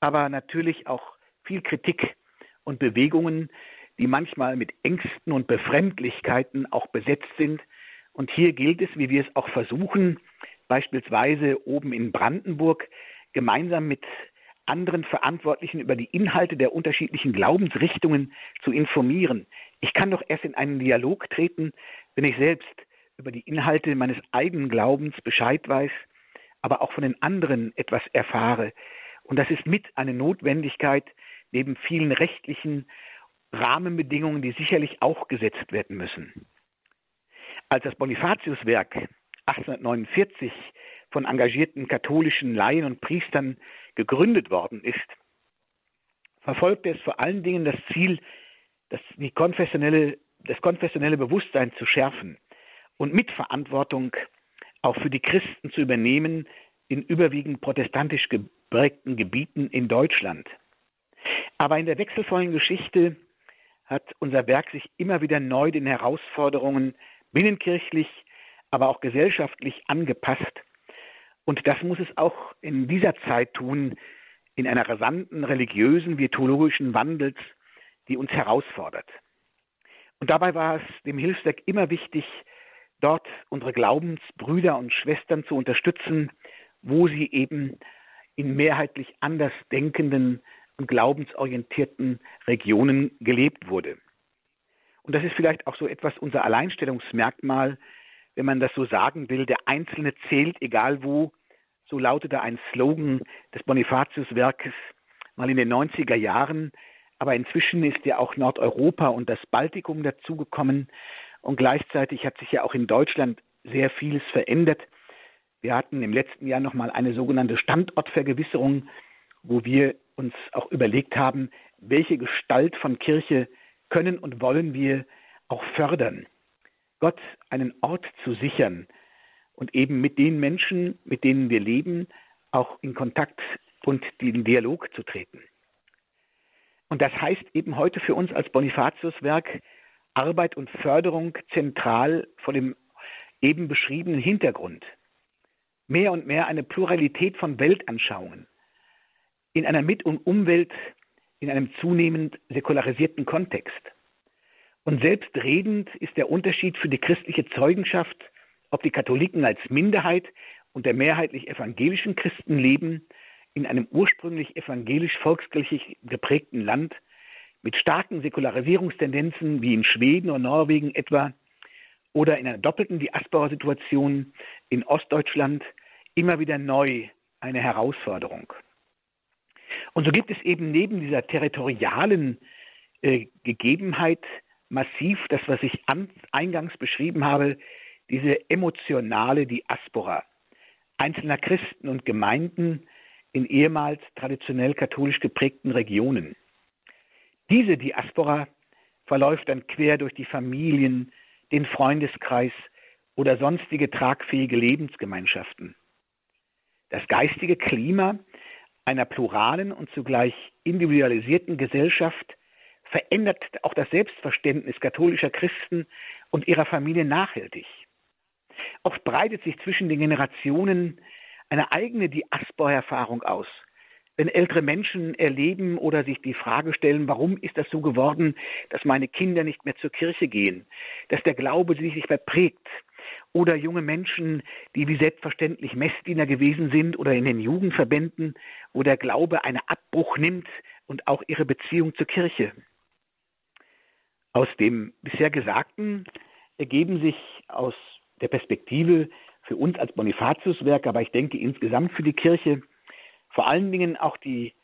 aber natürlich auch viel Kritik und Bewegungen, die manchmal mit Ängsten und Befremdlichkeiten auch besetzt sind. Und hier gilt es, wie wir es auch versuchen, beispielsweise oben in Brandenburg, gemeinsam mit anderen Verantwortlichen über die Inhalte der unterschiedlichen Glaubensrichtungen zu informieren. Ich kann doch erst in einen Dialog treten, wenn ich selbst über die Inhalte meines eigenen Glaubens Bescheid weiß, aber auch von den anderen etwas erfahre. Und das ist mit eine Notwendigkeit, neben vielen rechtlichen Rahmenbedingungen, die sicherlich auch gesetzt werden müssen. Als das Bonifatiuswerk 1849 von engagierten katholischen Laien und Priestern gegründet worden ist, verfolgte es vor allen Dingen das Ziel, das, die konfessionelle, das konfessionelle Bewusstsein zu schärfen und Mitverantwortung auch für die Christen zu übernehmen in überwiegend protestantisch geprägten Gebieten in Deutschland. Aber in der wechselvollen Geschichte hat unser Werk sich immer wieder neu den Herausforderungen binnenkirchlich, aber auch gesellschaftlich angepasst. Und das muss es auch in dieser Zeit tun, in einer rasanten religiösen wie theologischen Wandels, die uns herausfordert. Und dabei war es dem Hilfswerk immer wichtig, dort unsere Glaubensbrüder und Schwestern zu unterstützen, wo sie eben in mehrheitlich anders denkenden und glaubensorientierten Regionen gelebt wurde. Und das ist vielleicht auch so etwas unser Alleinstellungsmerkmal, wenn man das so sagen will, der Einzelne zählt, egal wo, so lautete ein Slogan des Bonifatius-Werkes mal in den 90er Jahren. Aber inzwischen ist ja auch Nordeuropa und das Baltikum dazugekommen. Und gleichzeitig hat sich ja auch in Deutschland sehr vieles verändert. Wir hatten im letzten Jahr nochmal eine sogenannte Standortvergewisserung, wo wir uns auch überlegt haben, welche Gestalt von Kirche können und wollen wir auch fördern. Gott einen Ort zu sichern und eben mit den Menschen, mit denen wir leben, auch in Kontakt und in Dialog zu treten. Und das heißt eben heute für uns als Bonifatiuswerk Arbeit und Förderung zentral vor dem eben beschriebenen Hintergrund mehr und mehr eine Pluralität von Weltanschauungen in einer Mit- und Umwelt in einem zunehmend säkularisierten Kontext. Und selbstredend ist der Unterschied für die christliche Zeugenschaft, ob die Katholiken als Minderheit unter mehrheitlich evangelischen Christen leben, in einem ursprünglich evangelisch-volkskirchlich geprägten Land mit starken Säkularisierungstendenzen wie in Schweden oder Norwegen etwa oder in einer doppelten Diaspora-Situation in Ostdeutschland immer wieder neu eine Herausforderung. Und so gibt es eben neben dieser territorialen äh, Gegebenheit massiv das, was ich an, eingangs beschrieben habe, diese emotionale Diaspora einzelner Christen und Gemeinden in ehemals traditionell katholisch geprägten Regionen. Diese Diaspora verläuft dann quer durch die Familien, den Freundeskreis oder sonstige tragfähige Lebensgemeinschaften. Das geistige Klima einer pluralen und zugleich individualisierten Gesellschaft verändert auch das Selbstverständnis katholischer Christen und ihrer Familie nachhaltig. Oft breitet sich zwischen den Generationen eine eigene Diaspora-Erfahrung aus. Wenn ältere Menschen erleben oder sich die Frage stellen, warum ist das so geworden, dass meine Kinder nicht mehr zur Kirche gehen, dass der Glaube sich nicht mehr prägt, oder junge Menschen, die wie selbstverständlich Messdiener gewesen sind oder in den Jugendverbänden, wo der Glaube einen Abbruch nimmt und auch ihre Beziehung zur Kirche. Aus dem bisher Gesagten ergeben sich aus der Perspektive für uns als Bonifatiuswerk, aber ich denke insgesamt für die Kirche, vor allen Dingen auch die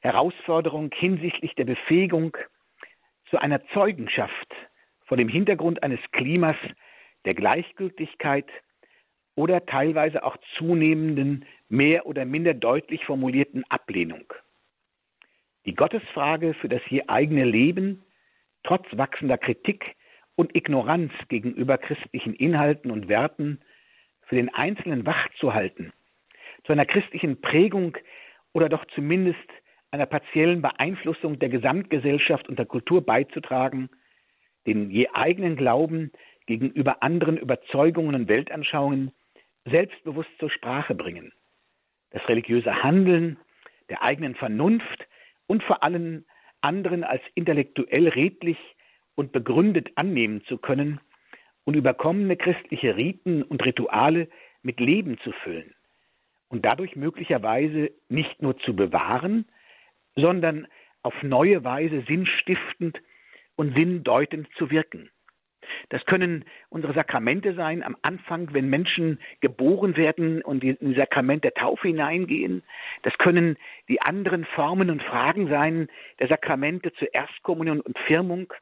Herausforderung hinsichtlich der Befähigung zu einer Zeugenschaft vor dem Hintergrund eines Klimas der Gleichgültigkeit oder teilweise auch zunehmenden, mehr oder minder deutlich formulierten Ablehnung. Die Gottesfrage für das je eigene Leben, trotz wachsender Kritik und Ignoranz gegenüber christlichen Inhalten und Werten, für den Einzelnen wachzuhalten, zu einer christlichen Prägung oder doch zumindest einer partiellen Beeinflussung der Gesamtgesellschaft und der Kultur beizutragen, den je eigenen Glauben gegenüber anderen Überzeugungen und Weltanschauungen selbstbewusst zur Sprache bringen. Das religiöse Handeln der eigenen Vernunft und vor allem anderen als intellektuell redlich und begründet annehmen zu können und überkommene christliche Riten und Rituale mit Leben zu füllen und dadurch möglicherweise nicht nur zu bewahren, sondern auf neue Weise sinnstiftend und sinndeutend zu wirken. Das können unsere Sakramente sein, am Anfang, wenn Menschen geboren werden und in das Sakrament der Taufe hineingehen. Das können die anderen Formen und Fragen sein der Sakramente zur Erstkommunion und Firmung.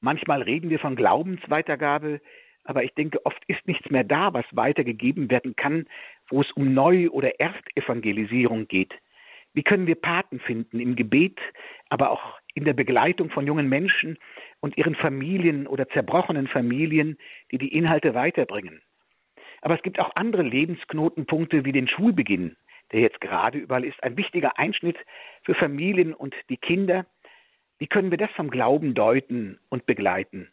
Manchmal reden wir von Glaubensweitergabe, aber ich denke, oft ist nichts mehr da, was weitergegeben werden kann, wo es um Neu- oder Erstevangelisierung geht. Wie können wir Paten finden im Gebet, aber auch in der Begleitung von jungen Menschen und ihren Familien oder zerbrochenen Familien, die die Inhalte weiterbringen? Aber es gibt auch andere Lebensknotenpunkte wie den Schulbeginn, der jetzt gerade überall ist, ein wichtiger Einschnitt für Familien und die Kinder. Wie können wir das vom Glauben deuten und begleiten?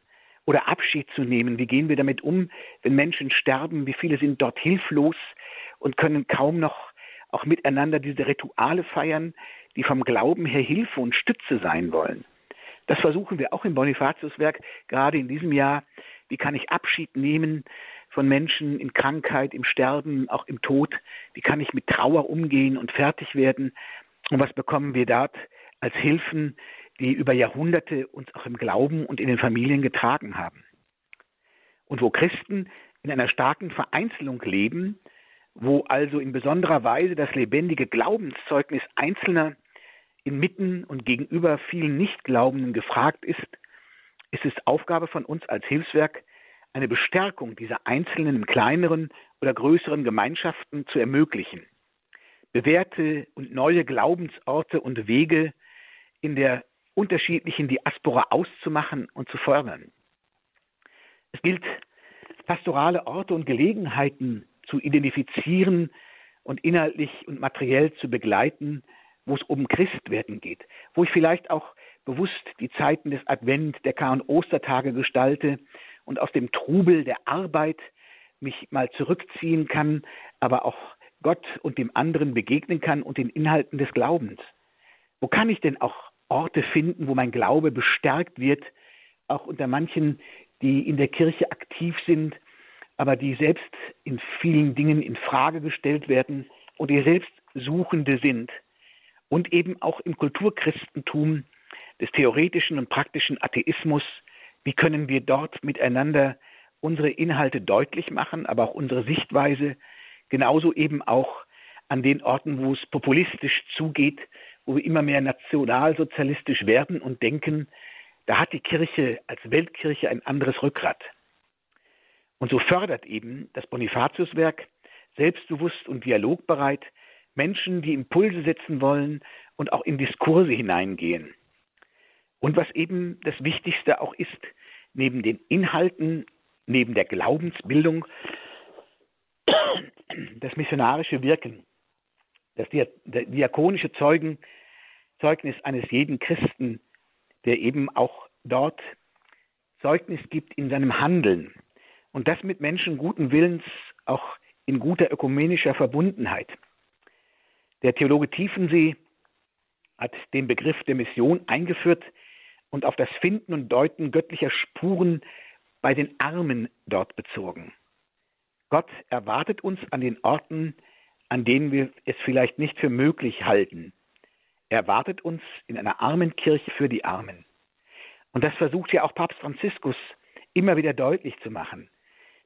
Oder Abschied zu nehmen, wie gehen wir damit um, wenn Menschen sterben, wie viele sind dort hilflos und können kaum noch auch miteinander diese Rituale feiern, die vom Glauben her Hilfe und Stütze sein wollen. Das versuchen wir auch im Bonifatiuswerk, gerade in diesem Jahr. Wie kann ich Abschied nehmen von Menschen in Krankheit, im Sterben, auch im Tod? Wie kann ich mit Trauer umgehen und fertig werden? Und was bekommen wir dort als Hilfen, die über Jahrhunderte uns auch im Glauben und in den Familien getragen haben? Und wo Christen in einer starken Vereinzelung leben, wo also in besonderer Weise das lebendige Glaubenszeugnis Einzelner inmitten und gegenüber vielen Nichtglaubenden gefragt ist, ist es Aufgabe von uns als Hilfswerk, eine Bestärkung dieser Einzelnen in kleineren oder größeren Gemeinschaften zu ermöglichen, bewährte und neue Glaubensorte und Wege in der unterschiedlichen Diaspora auszumachen und zu fördern. Es gilt, pastorale Orte und Gelegenheiten zu identifizieren und inhaltlich und materiell zu begleiten, wo es um Christwerden geht, wo ich vielleicht auch bewusst die Zeiten des Advent, der Kar- und Ostertage gestalte und aus dem Trubel der Arbeit mich mal zurückziehen kann, aber auch Gott und dem anderen begegnen kann und den Inhalten des Glaubens? Wo kann ich denn auch Orte finden, wo mein Glaube bestärkt wird, auch unter manchen, die in der Kirche aktiv sind, aber die selbst in vielen Dingen in Frage gestellt werden und die selbst Suchende sind und eben auch im Kulturchristentum des theoretischen und praktischen Atheismus, wie können wir dort miteinander unsere Inhalte deutlich machen, aber auch unsere Sichtweise, genauso eben auch an den Orten, wo es populistisch zugeht, wo wir immer mehr nationalsozialistisch werden und denken, da hat die Kirche als Weltkirche ein anderes Rückgrat. Und so fördert eben das Bonifatiuswerk selbstbewusst und dialogbereit Menschen, die Impulse setzen wollen und auch in Diskurse hineingehen. Und was eben das Wichtigste auch ist, neben den Inhalten, neben der Glaubensbildung, das missionarische Wirken, das diakonische Zeugen, Zeugnis eines jeden Christen, der eben auch dort Zeugnis gibt in seinem Handeln und das mit Menschen guten Willens, auch in guter ökumenischer Verbundenheit. Der Theologe Tiefensee hat den Begriff der Mission eingeführt und auf das Finden und Deuten göttlicher Spuren bei den Armen dort bezogen. Gott erwartet uns an den Orten, an denen wir es vielleicht nicht für möglich halten. Er erwartet uns in einer armen Kirche für die Armen. Und das versucht ja auch Papst Franziskus immer wieder deutlich zu machen,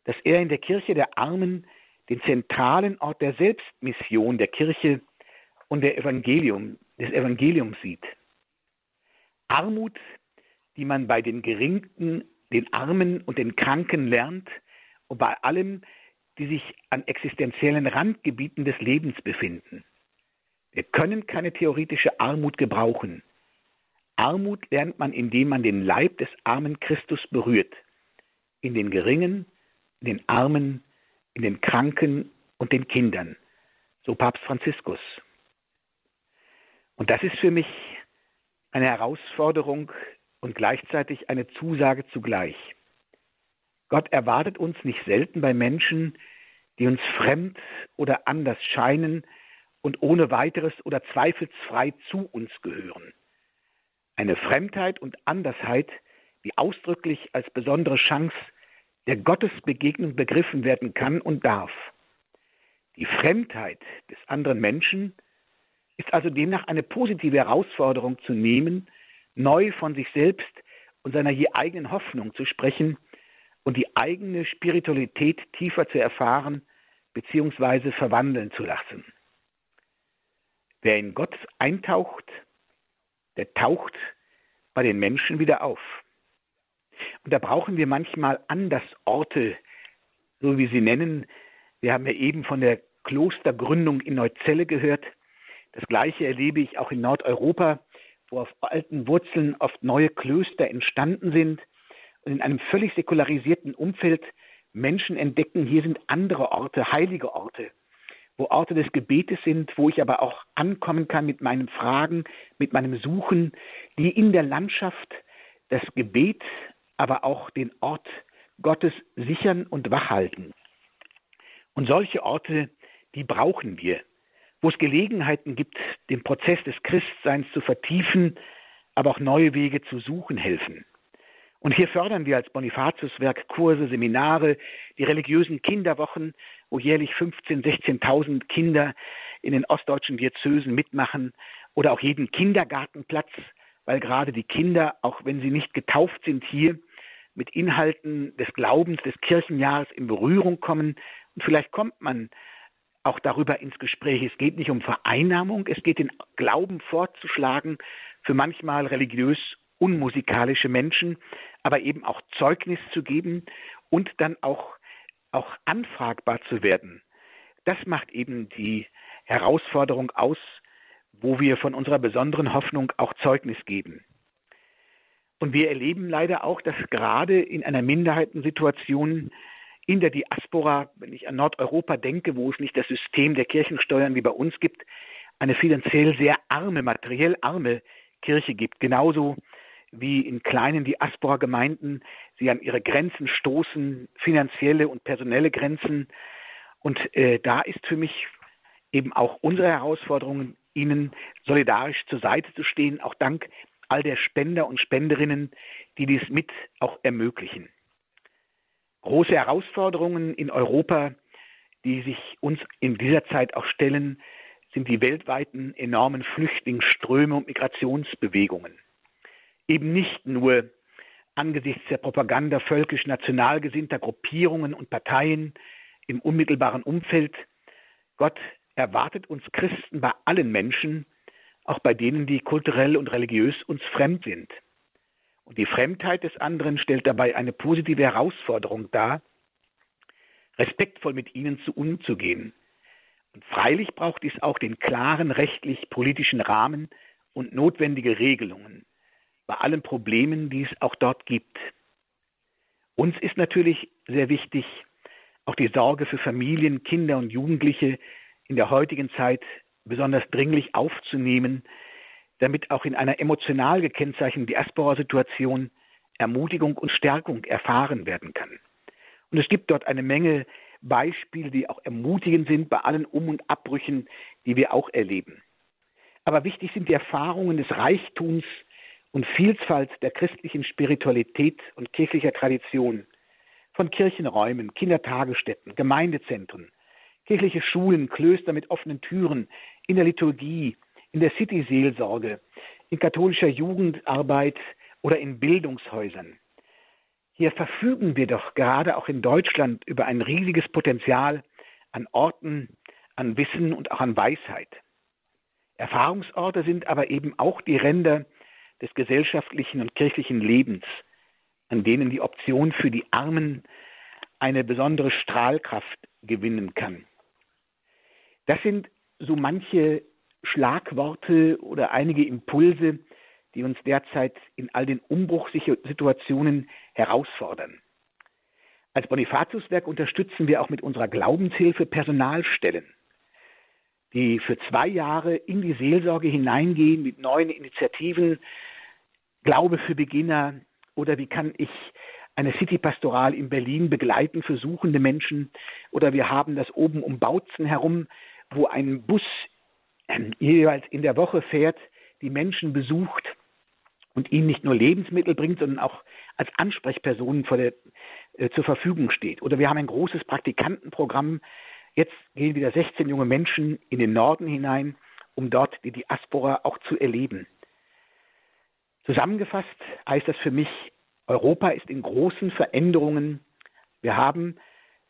dass er in der Kirche der Armen den zentralen Ort der Selbstmission der Kirche und der Evangelium, des Evangeliums sieht. Armut, die man bei den Geringten, den Armen und den Kranken lernt und bei allem, die sich an existenziellen Randgebieten des Lebens befinden. Wir können keine theoretische Armut gebrauchen. Armut lernt man, indem man den Leib des armen Christus berührt, in den Geringen, in den Armen, in den Kranken und den Kindern, so Papst Franziskus. Und das ist für mich eine Herausforderung und gleichzeitig eine Zusage zugleich. Gott erwartet uns nicht selten bei Menschen, die uns fremd oder anders scheinen und ohne weiteres oder zweifelsfrei zu uns gehören. Eine Fremdheit und Andersheit, die ausdrücklich als besondere Chance der Gottesbegegnung begriffen werden kann und darf. Die Fremdheit des anderen Menschen ist also demnach eine positive Herausforderung zu nehmen, neu von sich selbst und seiner je eigenen Hoffnung zu sprechen und die eigene Spiritualität tiefer zu erfahren bzw. verwandeln zu lassen. Wer in Gott eintaucht, der taucht bei den Menschen wieder auf. Und da brauchen wir manchmal Andersorte, so wie sie nennen. Wir haben ja eben von der Klostergründung in Neuzelle gehört. Das Gleiche erlebe ich auch in Nordeuropa, wo auf alten Wurzeln oft neue Klöster entstanden sind und in einem völlig säkularisierten Umfeld Menschen entdecken, hier sind andere Orte, heilige Orte, wo Orte des Gebetes sind, wo ich aber auch ankommen kann mit meinen Fragen, mit meinem Suchen, die in der Landschaft das Gebet, aber auch den Ort Gottes sichern und wachhalten. Und solche Orte, die brauchen wir, wo es Gelegenheiten gibt, den Prozess des Christseins zu vertiefen, aber auch neue Wege zu suchen helfen. Und hier fördern wir als Bonifatiuswerk Kurse, Seminare, die religiösen Kinderwochen, wo jährlich 15.000, 16.000 Kinder in den ostdeutschen Diözesen mitmachen oder auch jeden Kindergartenplatz, weil gerade die Kinder, auch wenn sie nicht getauft sind, hier mit Inhalten des Glaubens des Kirchenjahres in Berührung kommen. Und vielleicht kommt man auch darüber ins Gespräch. Es geht nicht um Vereinnahmung, es geht den Glauben fortzuschlagen für manchmal religiös unmusikalische Menschen, aber eben auch Zeugnis zu geben und dann auch, auch anfragbar zu werden. Das macht eben die Herausforderung aus, wo wir von unserer besonderen Hoffnung auch Zeugnis geben. Und wir erleben leider auch, dass gerade in einer Minderheitensituation in der Diaspora, wenn ich an Nordeuropa denke, wo es nicht das System der Kirchensteuern wie bei uns gibt, eine finanziell sehr arme, materiell arme Kirche gibt. Genauso wie in kleinen Diaspora-Gemeinden sie an ihre Grenzen stoßen, finanzielle und personelle Grenzen. Und äh, da ist für mich eben auch unsere Herausforderung, ihnen solidarisch zur Seite zu stehen, auch dank all der Spender und Spenderinnen, die dies mit auch ermöglichen. Große Herausforderungen in Europa, die sich uns in dieser Zeit auch stellen, sind die weltweiten enormen Flüchtlingsströme und Migrationsbewegungen. Eben nicht nur angesichts der Propaganda völkisch national gesinnter Gruppierungen und Parteien im unmittelbaren Umfeld. Gott erwartet uns Christen bei allen Menschen, auch bei denen, die kulturell und religiös uns fremd sind. Und die Fremdheit des anderen stellt dabei eine positive Herausforderung dar, respektvoll mit ihnen zu umzugehen. Und freilich braucht dies auch den klaren rechtlich-politischen Rahmen und notwendige Regelungen bei allen Problemen, die es auch dort gibt. Uns ist natürlich sehr wichtig, auch die Sorge für Familien, Kinder und Jugendliche in der heutigen Zeit besonders dringlich aufzunehmen, damit auch in einer emotional gekennzeichneten Diaspora-Situation Ermutigung und Stärkung erfahren werden kann. Und es gibt dort eine Menge Beispiele, die auch ermutigend sind bei allen Um- und Abbrüchen, die wir auch erleben. Aber wichtig sind die Erfahrungen des Reichtums und Vielfalt der christlichen Spiritualität und kirchlicher Tradition, von Kirchenräumen, Kindertagesstätten, Gemeindezentren, kirchliche Schulen, Klöster mit offenen Türen, in der Liturgie, in der City-Seelsorge, in katholischer Jugendarbeit oder in Bildungshäusern. Hier verfügen wir doch gerade auch in Deutschland über ein riesiges Potenzial an Orten, an Wissen und auch an Weisheit. Erfahrungsorte sind aber eben auch die Ränder des gesellschaftlichen und kirchlichen Lebens, an denen die Option für die Armen eine besondere Strahlkraft gewinnen kann. Das sind so manche Schlagworte oder einige Impulse, die uns derzeit in all den Umbruchssituationen herausfordern. Als Bonifatiuswerk unterstützen wir auch mit unserer Glaubenshilfe Personalstellen, die für zwei Jahre in die Seelsorge hineingehen mit neuen Initiativen, Glaube für Beginner oder wie kann ich eine City-Pastoral in Berlin begleiten für suchende Menschen oder wir haben das oben um Bautzen herum, wo ein Bus jeweils in der Woche fährt, die Menschen besucht und ihnen nicht nur Lebensmittel bringt, sondern auch als Ansprechperson der, äh, zur Verfügung steht. Oder wir haben ein großes Praktikantenprogramm. Jetzt gehen wieder 16 junge Menschen in den Norden hinein, um dort die Diaspora auch zu erleben. Zusammengefasst heißt das für mich, Europa ist in großen Veränderungen. Wir haben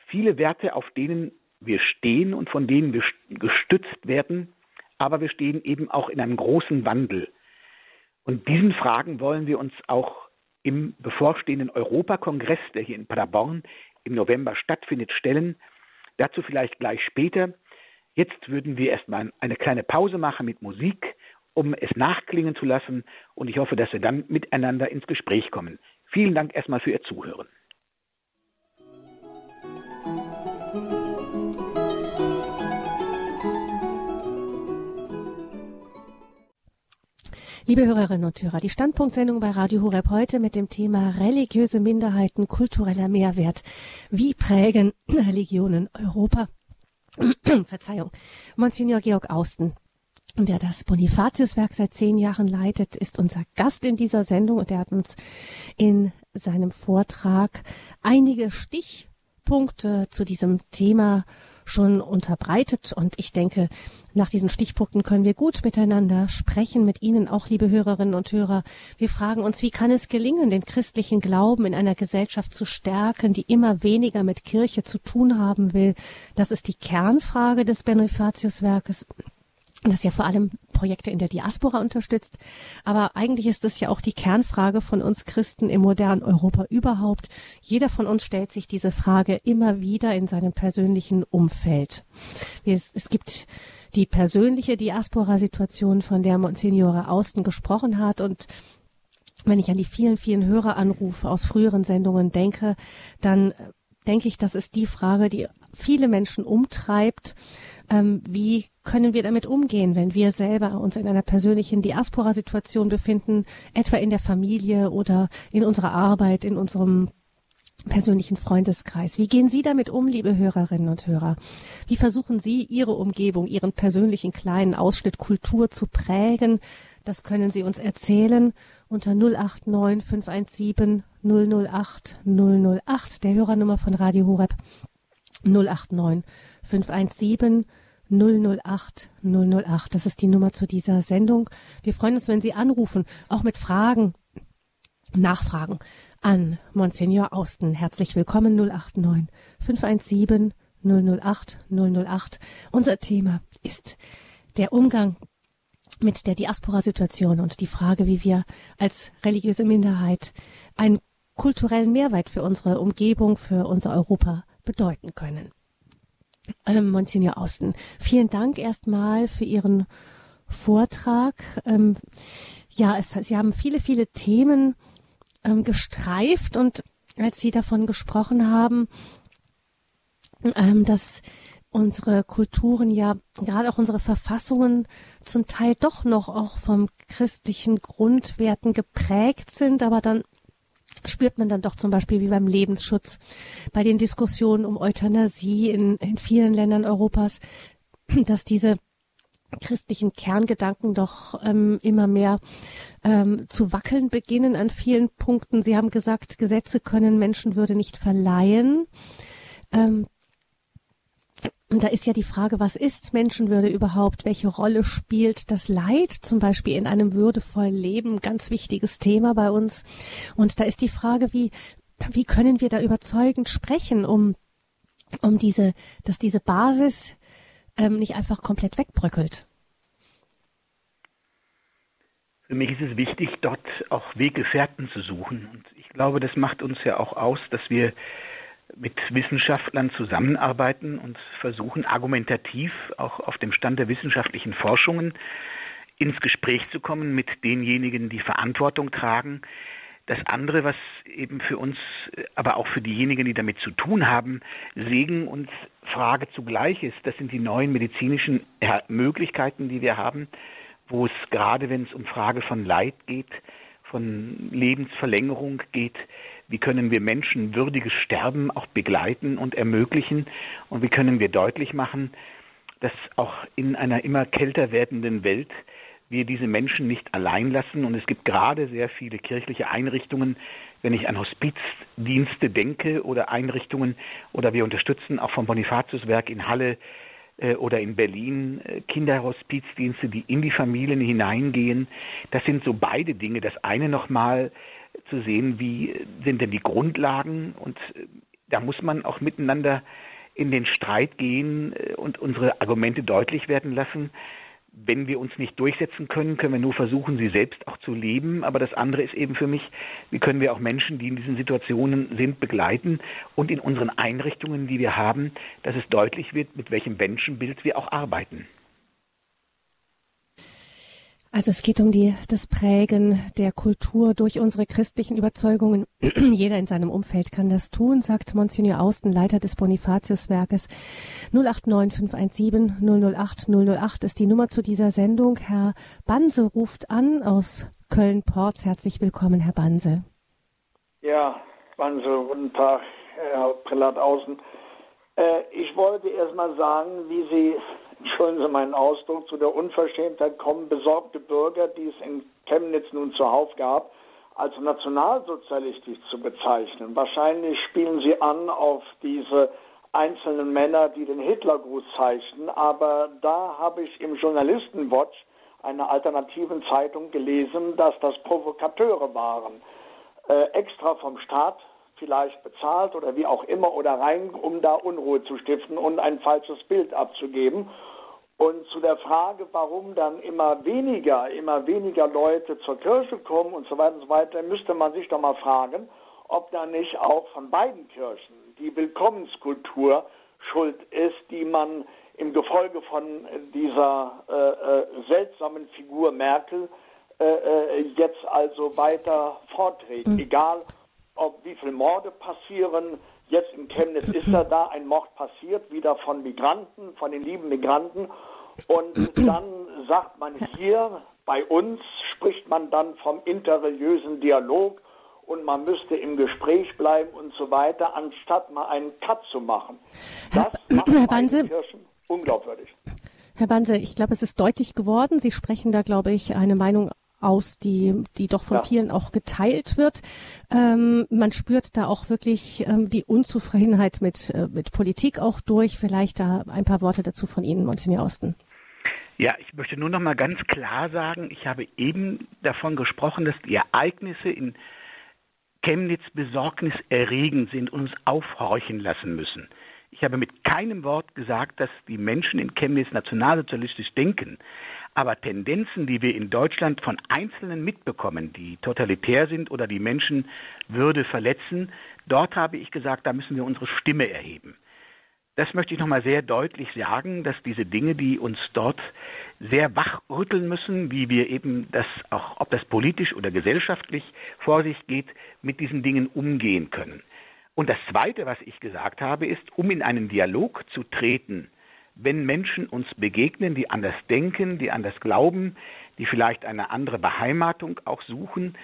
viele Werte, auf denen wir stehen und von denen wir gestützt werden, aber wir stehen eben auch in einem großen Wandel. Und diesen Fragen wollen wir uns auch im bevorstehenden Europakongress, der hier in Paderborn im November stattfindet, stellen. Dazu vielleicht gleich später. Jetzt würden wir erstmal eine kleine Pause machen mit Musik, um es nachklingen zu lassen. Und ich hoffe, dass wir dann miteinander ins Gespräch kommen. Vielen Dank erstmal für Ihr Zuhören. Liebe Hörerinnen und Hörer, die Standpunktsendung bei Radio Horeb heute mit dem Thema religiöse Minderheiten, kultureller Mehrwert. Wie prägen Religionen Europa? Verzeihung. Monsignor Georg Austen, der das Bonifatiuswerk seit zehn Jahren leitet, ist unser Gast in dieser Sendung und er hat uns in seinem Vortrag einige Stichpunkte zu diesem Thema schon unterbreitet. Und ich denke, nach diesen Stichpunkten können wir gut miteinander sprechen, mit Ihnen auch, liebe Hörerinnen und Hörer. Wir fragen uns, wie kann es gelingen, den christlichen Glauben in einer Gesellschaft zu stärken, die immer weniger mit Kirche zu tun haben will? Das ist die Kernfrage des Bonifatius-Werkes das ja vor allem Projekte in der Diaspora unterstützt. Aber eigentlich ist es ja auch die Kernfrage von uns Christen im modernen Europa überhaupt. Jeder von uns stellt sich diese Frage immer wieder in seinem persönlichen Umfeld. Es, es gibt die persönliche Diaspora-Situation, von der Monsignore Austen gesprochen hat und wenn ich an die vielen, vielen Höreranrufe aus früheren Sendungen denke, dann denke ich, das ist die Frage, die viele Menschen umtreibt Ähm, wie können wir damit umgehen, wenn wir selber uns in einer persönlichen Diaspora-Situation befinden, etwa in der Familie oder in unserer Arbeit, in unserem persönlichen Freundeskreis. Wie gehen Sie damit um, liebe Hörerinnen und Hörer? Wie versuchen Sie, Ihre Umgebung, Ihren persönlichen kleinen Ausschnitt Kultur zu prägen? Das können Sie uns erzählen unter 089 517 008 008, der Hörernummer von Radio Horeb 089 517 008 008. Das ist die Nummer zu dieser Sendung. Wir freuen uns, wenn Sie anrufen, auch mit Fragen, Nachfragen an Monsignor Austen. Herzlich willkommen 089 517 008 008. Unser Thema ist der Umgang mit der Diaspora-Situation und die Frage, wie wir als religiöse Minderheit einen kulturellen Mehrwert für unsere Umgebung, für unser Europa bedeuten können. Ähm, Monsignor Austen, vielen Dank erstmal für Ihren Vortrag. Ähm, ja, es, Sie haben viele, viele Themen ähm, gestreift und als Sie davon gesprochen haben, ähm, dass unsere Kulturen ja, gerade auch unsere Verfassungen zum Teil doch noch auch vom christlichen Grundwerten geprägt sind, aber dann spürt man dann doch zum Beispiel wie beim Lebensschutz, bei den Diskussionen um Euthanasie in, in vielen Ländern Europas, dass diese christlichen Kerngedanken doch ähm, immer mehr ähm, zu wackeln beginnen an vielen Punkten. Sie haben gesagt, Gesetze können Menschenwürde nicht verleihen. Ähm, da ist ja die Frage, was ist Menschenwürde überhaupt? Welche Rolle spielt das Leid zum Beispiel in einem würdevollen Leben? Ganz wichtiges Thema bei uns. Und da ist die Frage, wie, wie können wir da überzeugend sprechen, um, um diese, dass diese Basis ähm, nicht einfach komplett wegbröckelt? Für mich ist es wichtig, dort auch Weggefährten zu suchen. Und ich glaube, das macht uns ja auch aus, dass wir mit Wissenschaftlern zusammenarbeiten und versuchen, argumentativ auch auf dem Stand der wissenschaftlichen Forschungen ins Gespräch zu kommen mit denjenigen, die Verantwortung tragen. Das andere, was eben für uns, aber auch für diejenigen, die damit zu tun haben, Segen und Frage zugleich ist, das sind die neuen medizinischen Möglichkeiten, die wir haben, wo es gerade, wenn es um Frage von Leid geht, von Lebensverlängerung geht, wie können wir Menschen würdiges Sterben auch begleiten und ermöglichen und wie können wir deutlich machen, dass auch in einer immer kälter werdenden Welt wir diese Menschen nicht allein lassen. Und es gibt gerade sehr viele kirchliche Einrichtungen, wenn ich an Hospizdienste denke oder Einrichtungen oder wir unterstützen auch vom Bonifatiuswerk in Halle äh, oder in Berlin äh, Kinderhospizdienste, die in die Familien hineingehen. Das sind so beide Dinge. Das eine nochmal zu sehen, wie sind denn die Grundlagen und äh, da muss man auch miteinander in den Streit gehen äh, und unsere Argumente deutlich werden lassen. Wenn wir uns nicht durchsetzen können, können wir nur versuchen, sie selbst auch zu leben. Aber das andere ist eben für mich, wie können wir auch Menschen, die in diesen Situationen sind, begleiten und in unseren Einrichtungen, die wir haben, dass es deutlich wird, mit welchem Menschenbild wir auch arbeiten. Also es geht um die, das Prägen der Kultur durch unsere christlichen Überzeugungen. Jeder in seinem Umfeld kann das tun, sagt Monsignor Austen, Leiter des Bonifatiuswerkes. 089 517 008 008 ist die Nummer zu dieser Sendung. Herr Banse ruft an aus Köln-Porz. Herzlich willkommen, Herr Banse. Ja, Banse, guten Tag, Herr Prälat Außen. Äh, ich wollte erst mal sagen, wie Sie entschuldigen Sie meinen Ausdruck, zu der Unverschämtheit kommen besorgte Bürger, die es in Chemnitz nun zuhauf gab, als nationalsozialistisch zu bezeichnen. Wahrscheinlich spielen sie an auf diese einzelnen Männer, die den Hitlergruß zeichnen, aber da habe ich im Journalistenwatch einer alternativen Zeitung gelesen, dass das Provokateure waren, äh, extra vom Staat vielleicht bezahlt oder wie auch immer oder rein, um da Unruhe zu stiften und ein falsches Bild abzugeben. Und zu der Frage, warum dann immer weniger, immer weniger Leute zur Kirche kommen und so weiter und so weiter, müsste man sich doch mal fragen, ob da nicht auch von beiden Kirchen die Willkommenskultur schuld ist, die man im Gefolge von dieser äh, äh, seltsamen Figur Merkel äh, äh jetzt also weiter fortdreht. Mhm. Egal, ob wie viele Morde passieren, Jetzt in Chemnitz ist er da, ein Mord passiert, wieder von Migranten, von den lieben Migranten. Und dann sagt man hier, bei uns spricht man dann vom interreligiösen Dialog und man müsste im Gespräch bleiben und so weiter, anstatt mal einen Cut zu machen. Das Herr, macht Herr Banse, Kirchen unglaubwürdig. Herr Banse, ich glaube, es ist deutlich geworden. Sie sprechen da, glaube ich, eine Meinung aus, die, die doch von ja. vielen auch geteilt wird. Ähm, man spürt da auch wirklich ähm, die Unzufriedenheit mit, äh, mit Politik auch durch. Vielleicht da ein paar Worte dazu von Ihnen, Monsignor Osten. Ja, ich möchte nur noch mal ganz klar sagen, ich habe eben davon gesprochen, dass die Ereignisse in Chemnitz besorgniserregend sind und uns aufhorchen lassen müssen. Ich habe mit keinem Wort gesagt, dass die Menschen in Chemnitz nationalsozialistisch denken. Aber Tendenzen, die wir in Deutschland von Einzelnen mitbekommen, die totalitär sind oder die Menschenwürde verletzen, dort habe ich gesagt, da müssen wir unsere Stimme erheben. Das möchte ich nochmal sehr deutlich sagen, dass diese Dinge, die uns dort sehr wachrütteln müssen, wie wir eben das auch, ob das politisch oder gesellschaftlich vor sich geht, mit diesen Dingen umgehen können. Und das Zweite, was ich gesagt habe, ist, um in einen Dialog zu treten wenn Menschen uns begegnen, die anders denken, die anders glauben, die vielleicht eine andere Beheimatung auch suchen,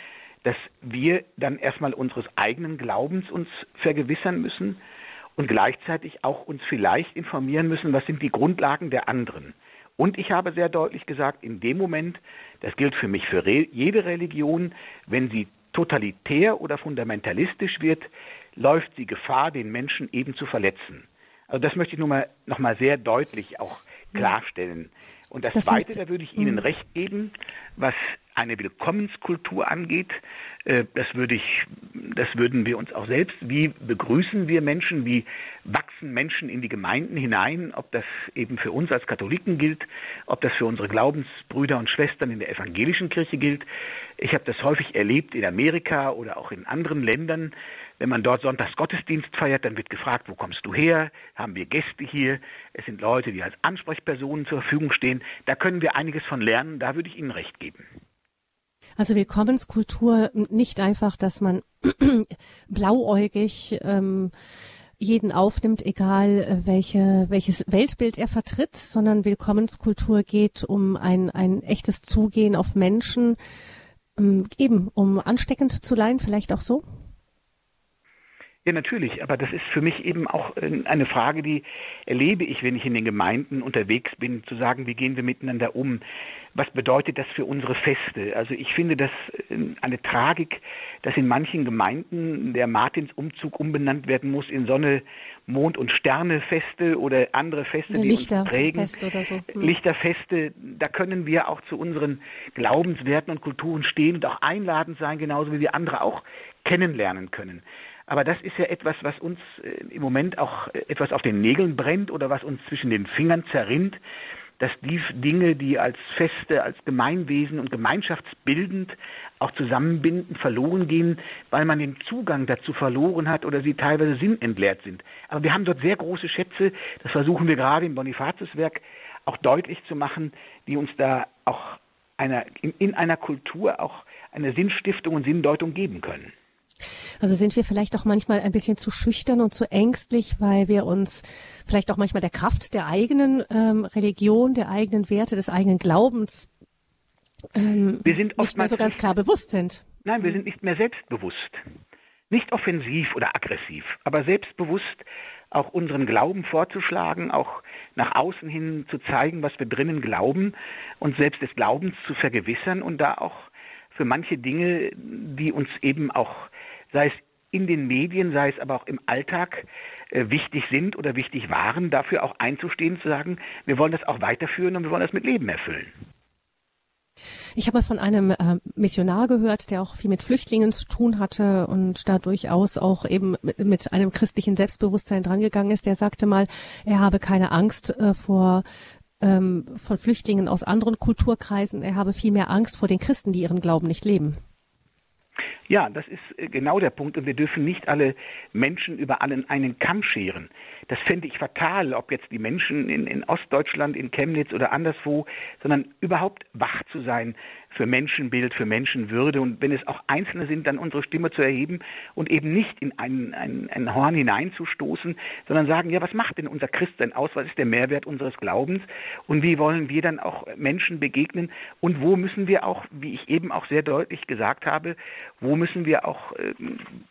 dass wir dann erstmal unseres eigenen Glaubens uns vergewissern müssen und gleichzeitig auch uns vielleicht informieren müssen, was sind die Grundlagen der anderen. Und ich habe sehr deutlich gesagt, in dem Moment, das gilt für mich für jede Religion, wenn sie totalitär oder fundamentalistisch wird, läuft sie Gefahr, den Menschen eben zu verletzen. Also das möchte ich nur mal, noch mal sehr deutlich auch klarstellen. Und das, das Zweite, heißt, da würde ich Ihnen hm. recht geben, was eine Willkommenskultur angeht, äh, das würde ich, das würden wir uns auch selbst. Wie begrüßen wir Menschen? Wie wachsen Menschen in die Gemeinden hinein? Ob das eben für uns als Katholiken gilt, ob das für unsere Glaubensbrüder und Schwestern in der evangelischen Kirche gilt. Ich habe das häufig erlebt in Amerika oder auch in anderen Ländern. Wenn man dort Sonntagsgottesdienst feiert, dann wird gefragt, wo kommst du her? Haben wir Gäste hier? Es sind Leute, die als Ansprechpersonen zur Verfügung stehen. Da können wir einiges von lernen. Da würde ich Ihnen recht geben. Also Willkommenskultur nicht einfach, dass man blauäugig ähm, jeden aufnimmt, egal äh, welche, welches Weltbild er vertritt, sondern Willkommenskultur geht um ein, ein echtes Zugehen auf Menschen, ähm, eben um ansteckend zu leihen, vielleicht auch so? Ja, natürlich, aber das ist für mich eben auch äh, eine Frage, die erlebe ich, wenn ich in den Gemeinden unterwegs bin, zu sagen, wie gehen wir miteinander um? Was bedeutet das für unsere Feste? Also ich finde das äh, eine Tragik, dass in manchen Gemeinden der Martinsumzug umbenannt werden muss in Sonne, Mond- und Sternefeste oder andere Feste, die uns prägen. Oder so. Hm. Lichterfeste, da können wir auch zu unseren Glaubenswerten und Kulturen stehen und auch einladend sein, genauso wie wir andere auch kennenlernen können. Aber das ist ja etwas, was uns äh, im Moment auch äh, etwas auf den Nägeln brennt oder was uns zwischen den Fingern zerrinnt, dass die Dinge, die als Feste, als Gemeinwesen und gemeinschaftsbildend auch zusammenbinden, verloren gehen, weil man den Zugang dazu verloren hat oder sie teilweise sinnentleert sind. Aber wir haben dort sehr große Schätze, das versuchen wir gerade im Bonifatiuswerk auch deutlich zu machen, die uns da auch einer, in, in einer Kultur auch eine Sinnstiftung und Sinndeutung geben können. Also sind wir vielleicht auch manchmal ein bisschen zu schüchtern und zu ängstlich, weil wir uns vielleicht auch manchmal der Kraft der eigenen ähm, Religion, der eigenen Werte, des eigenen Glaubens ähm, wir sind nicht mehr so ganz klar bewusst sind. Nein, wir sind nicht mehr selbstbewusst. Nicht offensiv oder aggressiv, aber selbstbewusst auch unseren Glauben vorzuschlagen, auch nach außen hin zu zeigen, was wir drinnen glauben und selbst des Glaubens zu vergewissern und da auch für manche Dinge, die uns eben auch sei es in den Medien, sei es aber auch im Alltag äh, wichtig sind oder wichtig waren, dafür auch einzustehen, zu sagen, wir wollen das auch weiterführen und wir wollen das mit Leben erfüllen. Ich habe mal von einem äh, Missionar gehört, der auch viel mit Flüchtlingen zu tun hatte und da durchaus auch eben mit, einem christlichen Selbstbewusstsein drangegangen ist. Der sagte mal, er habe keine Angst äh, vor ähm, von Flüchtlingen aus anderen Kulturkreisen. Er habe viel mehr Angst vor den Christen, die ihren Glauben nicht leben. Ja, das ist äh, genau der Punkt. Und wir dürfen nicht alle Menschen über allen einen Kamm scheren. Das fände ich fatal, ob jetzt die Menschen in, in Ostdeutschland, in Chemnitz oder anderswo, sondern überhaupt wach zu sein für Menschenbild, für Menschenwürde und wenn es auch Einzelne sind, dann unsere Stimme zu erheben und eben nicht in ein, ein, ein Horn hineinzustoßen, sondern sagen, ja, was macht denn unser Christsein aus? Was ist der Mehrwert unseres Glaubens? Und wie wollen wir dann auch Menschen begegnen? Und wo müssen wir auch, wie ich eben auch sehr deutlich gesagt habe, wo müssen wir auch äh,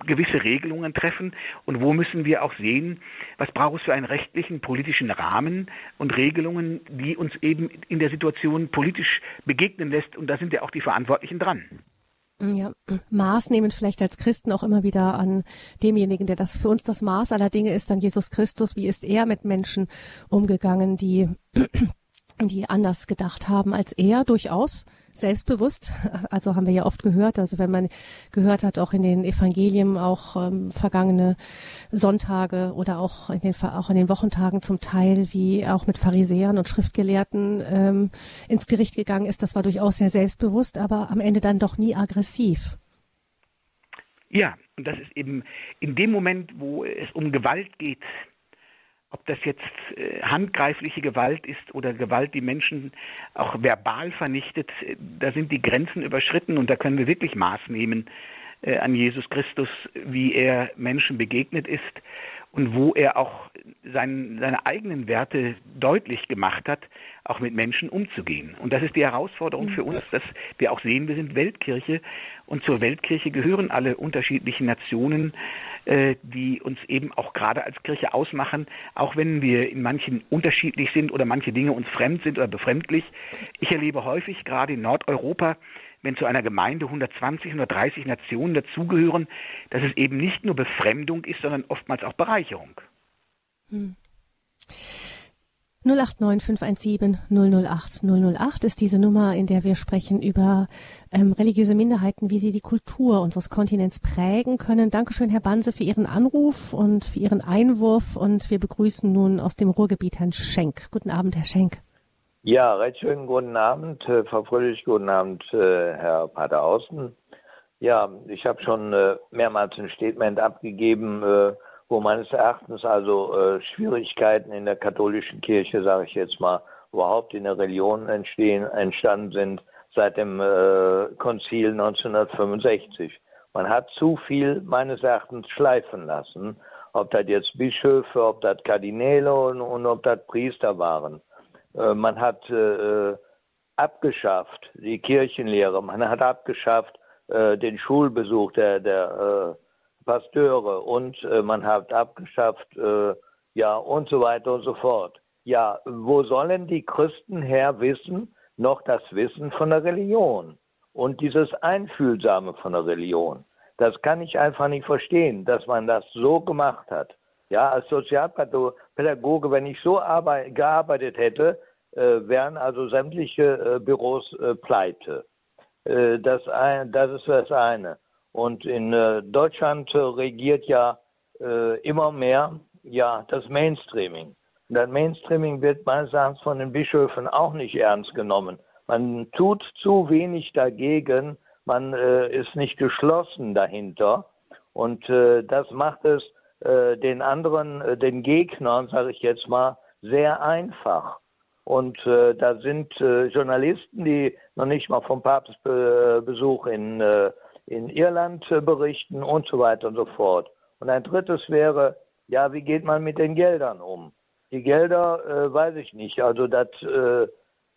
gewisse Regelungen treffen und wo müssen wir auch sehen, was braucht es für einen rechtlichen, politischen Rahmen und Regelungen, die uns eben in der Situation politisch begegnen lässt. Und da sind ja auch die Verantwortlichen dran. Ja, Maß nehmen vielleicht als Christen auch immer wieder an demjenigen, der das für uns das Maß aller Dinge ist, dann Jesus Christus. Wie ist er mit Menschen umgegangen, die die anders gedacht haben als er, durchaus selbstbewusst. Also haben wir ja oft gehört, also wenn man gehört hat, auch in den Evangelien, auch ähm, vergangene Sonntage oder auch in den auch in den Wochentagen zum Teil, wie auch mit Pharisäern und Schriftgelehrten ähm, ins Gericht gegangen ist, das war durchaus sehr selbstbewusst, aber am Ende dann doch nie aggressiv. Ja, und das ist eben in dem Moment, wo es um Gewalt geht, ob das jetzt äh, handgreifliche Gewalt ist oder Gewalt, die Menschen auch verbal vernichtet, äh, da sind die Grenzen überschritten und da können wir wirklich Maß nehmen äh, an Jesus Christus, wie er Menschen begegnet ist und wo er auch sein, seine eigenen Werte deutlich gemacht hat, auch mit Menschen umzugehen. Und das ist die Herausforderung für uns, dass wir auch sehen, wir sind Weltkirche und zur Weltkirche gehören alle unterschiedlichen Nationen, äh, die uns eben auch gerade als Kirche ausmachen, auch wenn wir in manchen unterschiedlich sind oder manche Dinge uns fremd sind oder befremdlich. Ich erlebe häufig gerade in Nordeuropa, wenn zu einer Gemeinde 120, 130 Nationen dazugehören, dass es eben nicht nur Befremdung ist, sondern oftmals auch Bereicherung. Hm. 089 517 008 008 ist diese Nummer, in der wir sprechen über ähm, religiöse Minderheiten, wie sie die Kultur unseres Kontinents prägen können. Dankeschön, Herr Banse, für Ihren Anruf und für Ihren Einwurf. Und wir begrüßen nun aus dem Ruhrgebiet Herrn Schenk. Guten Abend, Herr Schenk. Ja, recht schönen guten Abend, äh, Frau Fröhlich, guten Abend, äh, Herr Pater Außen. Ja, ich habe schon äh, mehrmals ein Statement abgegeben, wo meines Erachtens also Schwierigkeiten in der katholischen Kirche, sage ich jetzt mal, überhaupt in der Religion entstehen, entstanden sind seit dem Konzil 1965. Man hat zu viel meines Erachtens schleifen lassen, ob das jetzt Bischöfe, ob das Kardinäle und, und ob das Priester waren. Äh, man hat äh, abgeschafft die Kirchenlehre, man hat abgeschafft äh, den Schulbesuch der, der Pasteure und man hat abgeschafft, ja, und so weiter und so fort. Ja, wo sollen die Christen her wissen, noch das Wissen von der Religion und dieses Einfühlsame von der Religion? Das kann ich einfach nicht verstehen, dass man das so gemacht hat. Ja, als Sozialpädagoge, wenn ich so gearbeitet hätte, äh, wären also sämtliche äh, Büros äh, pleite. Äh, das, ein, das ist das eine. Und in äh, Deutschland äh, regiert ja immer mehr ja das Mainstreaming. Und das Mainstreaming wird meines Erachtens von den Bischöfen auch nicht ernst genommen. Man tut zu wenig dagegen, man ist nicht geschlossen dahinter. Und das macht es den anderen, den Gegnern, sage ich jetzt mal, sehr einfach. Und äh, da sind äh, Journalisten, die noch nicht mal vom Papstbesuch in, äh, in Irland äh, berichten und so weiter und so fort. Und ein drittes wäre, ja, wie geht man mit den Geldern um? Die Gelder äh, weiß ich nicht. Also das äh,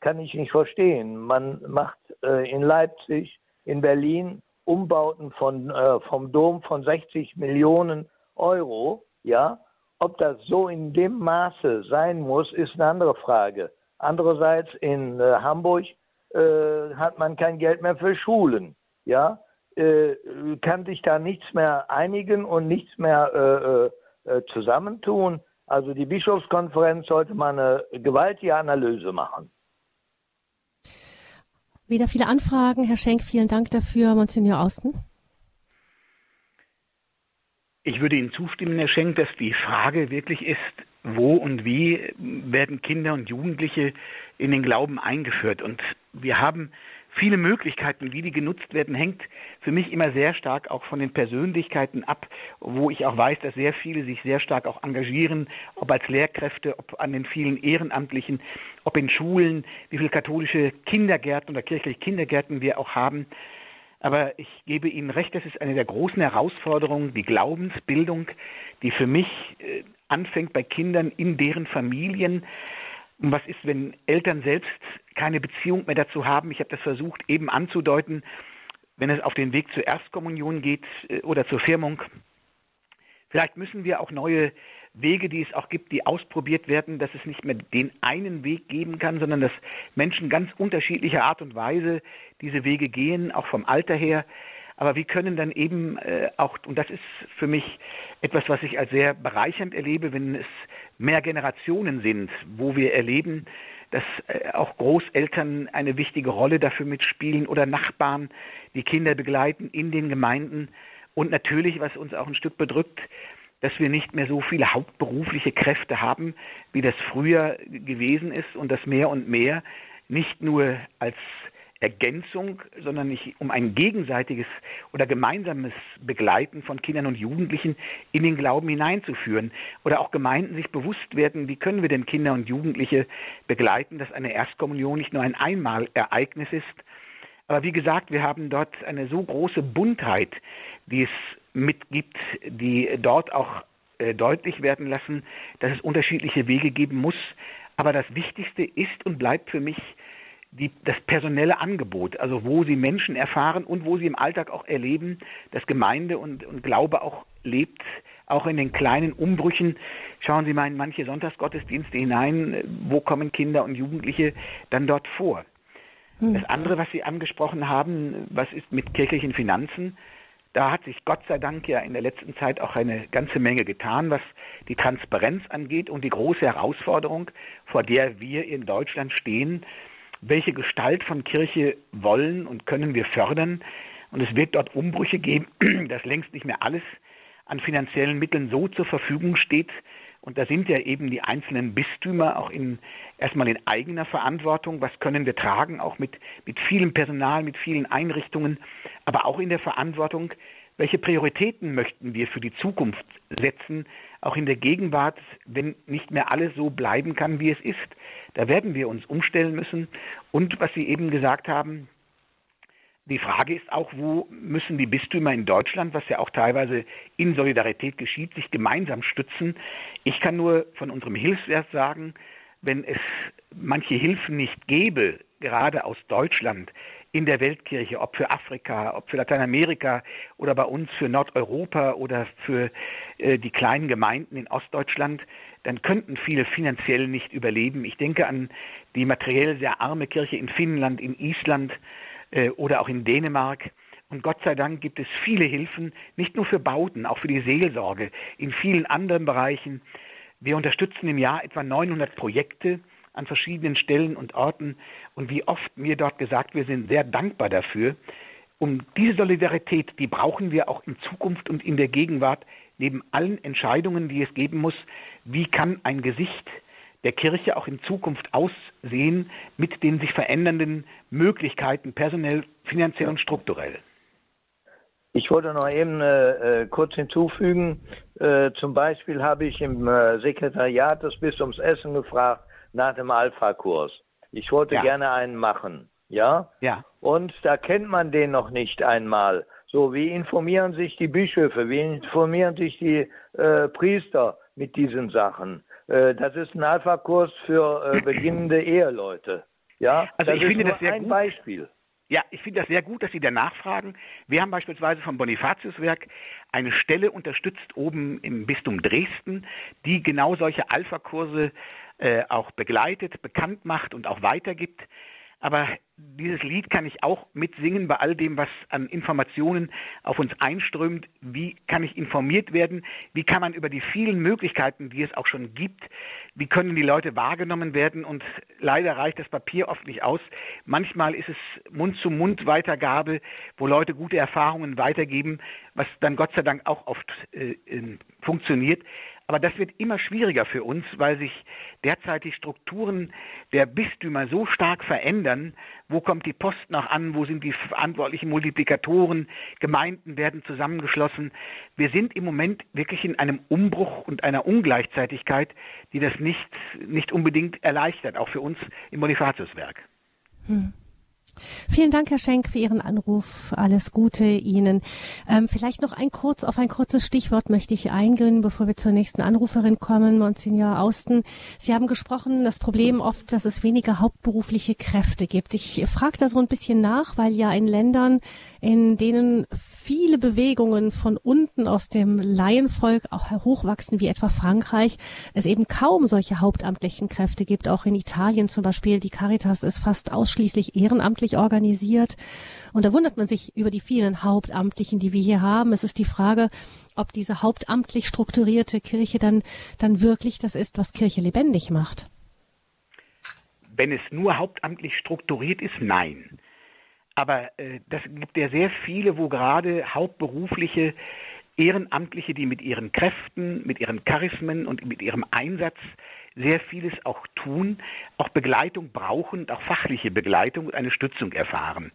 kann ich nicht verstehen. Man macht äh, in Leipzig, in Berlin Umbauten von, äh, vom Dom von 60 Millionen Euro. Ja, ob das so in dem Maße sein muss, ist eine andere Frage. Andererseits in äh, Hamburg äh, hat man kein Geld mehr für Schulen. Ja, äh, kann sich da nichts mehr einigen und nichts mehr äh, äh, äh, zusammentun. Also die Bischofskonferenz sollte mal eine gewaltige Analyse machen. Wieder viele Anfragen. Herr Schenk, vielen Dank dafür. Monsignor Austen. Ich würde Ihnen zustimmen, Herr Schenk, dass die Frage wirklich ist, wo und wie werden Kinder und Jugendliche in den Glauben eingeführt. Und wir haben viele Möglichkeiten, wie die genutzt werden, hängt für mich immer sehr stark auch von den Persönlichkeiten ab, wo ich auch weiß, dass sehr viele sich sehr stark auch engagieren, ob als Lehrkräfte, ob an den vielen Ehrenamtlichen, ob in Schulen, wie viele katholische Kindergärten oder kirchliche Kindergärten wir auch haben. Aber ich gebe Ihnen recht, das ist eine der großen Herausforderungen, die Glaubensbildung, die für mich äh, anfängt bei Kindern in deren Familien. Und was ist, wenn Eltern selbst keine Beziehung mehr dazu haben? Ich habe das versucht eben anzudeuten, wenn es auf den Weg zur Erstkommunion geht äh, oder zur Firmung. Vielleicht müssen wir auch neue Wege, die es auch gibt, die ausprobiert werden, dass es nicht mehr den einen Weg geben kann, sondern dass Menschen ganz unterschiedlicher Art und Weise diese Wege gehen, auch vom Alter her. Aber wir können dann eben äh, auch, und das ist für mich etwas, was ich als sehr bereichernd erlebe, wenn es mehr Generationen sind, wo wir erleben, dass äh, auch Großeltern eine wichtige Rolle dafür mitspielen oder Nachbarn, die Kinder begleiten in den Gemeinden. Und natürlich, was uns auch ein Stück bedrückt, dass wir nicht mehr so viele hauptberufliche Kräfte haben, wie das früher gewesen ist und dass mehr und mehr nicht nur als Ergänzung, sondern nicht um ein gegenseitiges oder gemeinsames Begleiten von Kindern und Jugendlichen in den Glauben hineinzuführen. Oder auch Gemeinden sich bewusst werden, wie können wir denn Kinder und Jugendliche begleiten, dass eine Erstkommunion nicht nur ein Einmalereignis ist. Aber wie gesagt, wir haben dort eine so große Buntheit, die es mitgibt, die dort auch äh, deutlich werden lassen, dass es unterschiedliche Wege geben muss. Aber das Wichtigste ist und bleibt für mich die, das personelle Angebot, also wo sie Menschen erfahren und wo sie im Alltag auch erleben, dass Gemeinde und, und Glaube auch lebt, auch in den kleinen Umbrüchen. Schauen Sie mal in manche Sonntagsgottesdienste hinein, wo kommen Kinder und Jugendliche dann dort vor. Hm. Das andere, was Sie angesprochen haben, was ist mit kirchlichen Finanzen? Da hat sich Gott sei Dank ja in der letzten Zeit auch eine ganze Menge getan, was die Transparenz angeht und die große Herausforderung, vor der wir in Deutschland stehen, welche Gestalt von Kirche wollen und können wir fördern. Und es wird dort Umbrüche geben, dass längst nicht mehr alles an finanziellen Mitteln so zur Verfügung steht. Und da sind ja eben die einzelnen Bistümer auch in, erstmal in eigener Verantwortung. Was können wir tragen? Auch mit, mit vielem Personal, mit vielen Einrichtungen, aber auch in der Verantwortung, welche Prioritäten möchten wir für die Zukunft setzen, auch in der Gegenwart, wenn nicht mehr alles so bleiben kann, wie es ist? Da werden wir uns umstellen müssen. Und was Sie eben gesagt haben, die Frage ist auch, wo müssen die Bistümer in Deutschland, was ja auch teilweise in Solidarität geschieht, sich gemeinsam stützen. Ich kann nur von unserem Hilfswert sagen, wenn es manche Hilfen nicht gäbe, gerade aus Deutschland, in der Weltkirche, ob für Afrika, ob für Lateinamerika oder bei uns für Nordeuropa oder für äh, die kleinen Gemeinden in Ostdeutschland, dann könnten viele finanziell nicht überleben. Ich denke an die materiell sehr arme Kirche in Finnland, in Island oder auch in Dänemark. Und Gott sei Dank gibt es viele Hilfen, nicht nur für Bauten, auch für die Seelsorge, in vielen anderen Bereichen. Wir unterstützen im Jahr etwa 900 Projekte an verschiedenen Stellen und Orten. Und wie oft mir dort gesagt, wir sind sehr dankbar dafür. Um diese Solidarität, die brauchen wir auch in Zukunft und in der Gegenwart, neben allen Entscheidungen, die es geben muss. Wie kann ein Gesicht der Kirche auch in Zukunft aussehen mit den sich verändernden Möglichkeiten, personell, finanziell und strukturell? Ich wollte noch eben äh, äh, kurz hinzufügen, äh, zum Beispiel habe ich im äh, Sekretariat des Bistums Essen gefragt, nach dem Alpha-Kurs. Ich wollte ja. gerne einen machen, ja? Ja. Und da kennt man den noch nicht einmal. So, wie informieren sich die Bischöfe, wie informieren sich die äh, Priester mit diesen Sachen? Äh, das ist ein Alpha-Kurs für äh, beginnende Eheleute. Ja, also das ich finde das sehr ein gut. Beispiel. Ja, ich finde das sehr gut, dass Sie danach fragen. Wir haben beispielsweise vom Bonifatiuswerk eine Stelle unterstützt oben im Bistum Dresden, die genau solche Alpha-Kurse äh, auch begleitet, bekannt macht und auch weitergibt. Aber dieses Lied kann ich auch mitsingen bei all dem, was an Informationen auf uns einströmt. Wie kann ich informiert werden? Wie kann man über die vielen Möglichkeiten, die es auch schon gibt, wie können die Leute wahrgenommen werden? Und leider reicht das Papier oft nicht aus. Manchmal ist es Mund-zu-Mund-Weitergabe, wo Leute gute Erfahrungen weitergeben, was dann Gott sei Dank auch oft äh, funktioniert. Aber das wird immer schwieriger für uns, weil sich derzeit die Strukturen der Bistümer so stark verändern, wo kommt die Post noch an, wo sind die verantwortlichen Multiplikatoren, Gemeinden werden zusammengeschlossen. Wir sind im Moment wirklich in einem Umbruch und einer Ungleichzeitigkeit, die das nicht, nicht unbedingt erleichtert, auch für uns im Bonifatiuswerk. Hm. Vielen Dank, Herr Schenk, für Ihren Anruf. Alles Gute Ihnen. Ähm, vielleicht noch ein kurz, auf ein kurzes Stichwort möchte ich eingehen, bevor wir zur nächsten Anruferin kommen, Monsignor Austen. Sie haben gesprochen, das Problem oft, dass es weniger hauptberufliche Kräfte gibt. Ich frage da so ein bisschen nach, weil ja in Ländern, in denen viele Bewegungen von unten aus dem Laienvolk auch hochwachsen, wie etwa Frankreich, es eben kaum solche hauptamtlichen Kräfte gibt. Auch in Italien zum Beispiel, die Caritas ist fast ausschließlich ehrenamtlich organisiert. Und da wundert man sich über die vielen Hauptamtlichen, die wir hier haben. Es ist die Frage, ob diese hauptamtlich strukturierte Kirche dann, dann wirklich das ist, was Kirche lebendig macht. Wenn es nur hauptamtlich strukturiert ist, nein. Aber äh, das gibt ja sehr viele, wo gerade hauptberufliche Ehrenamtliche, die mit ihren Kräften, mit ihren Charismen und mit ihrem Einsatz sehr vieles auch tun, auch Begleitung brauchen, auch fachliche Begleitung und eine Stützung erfahren.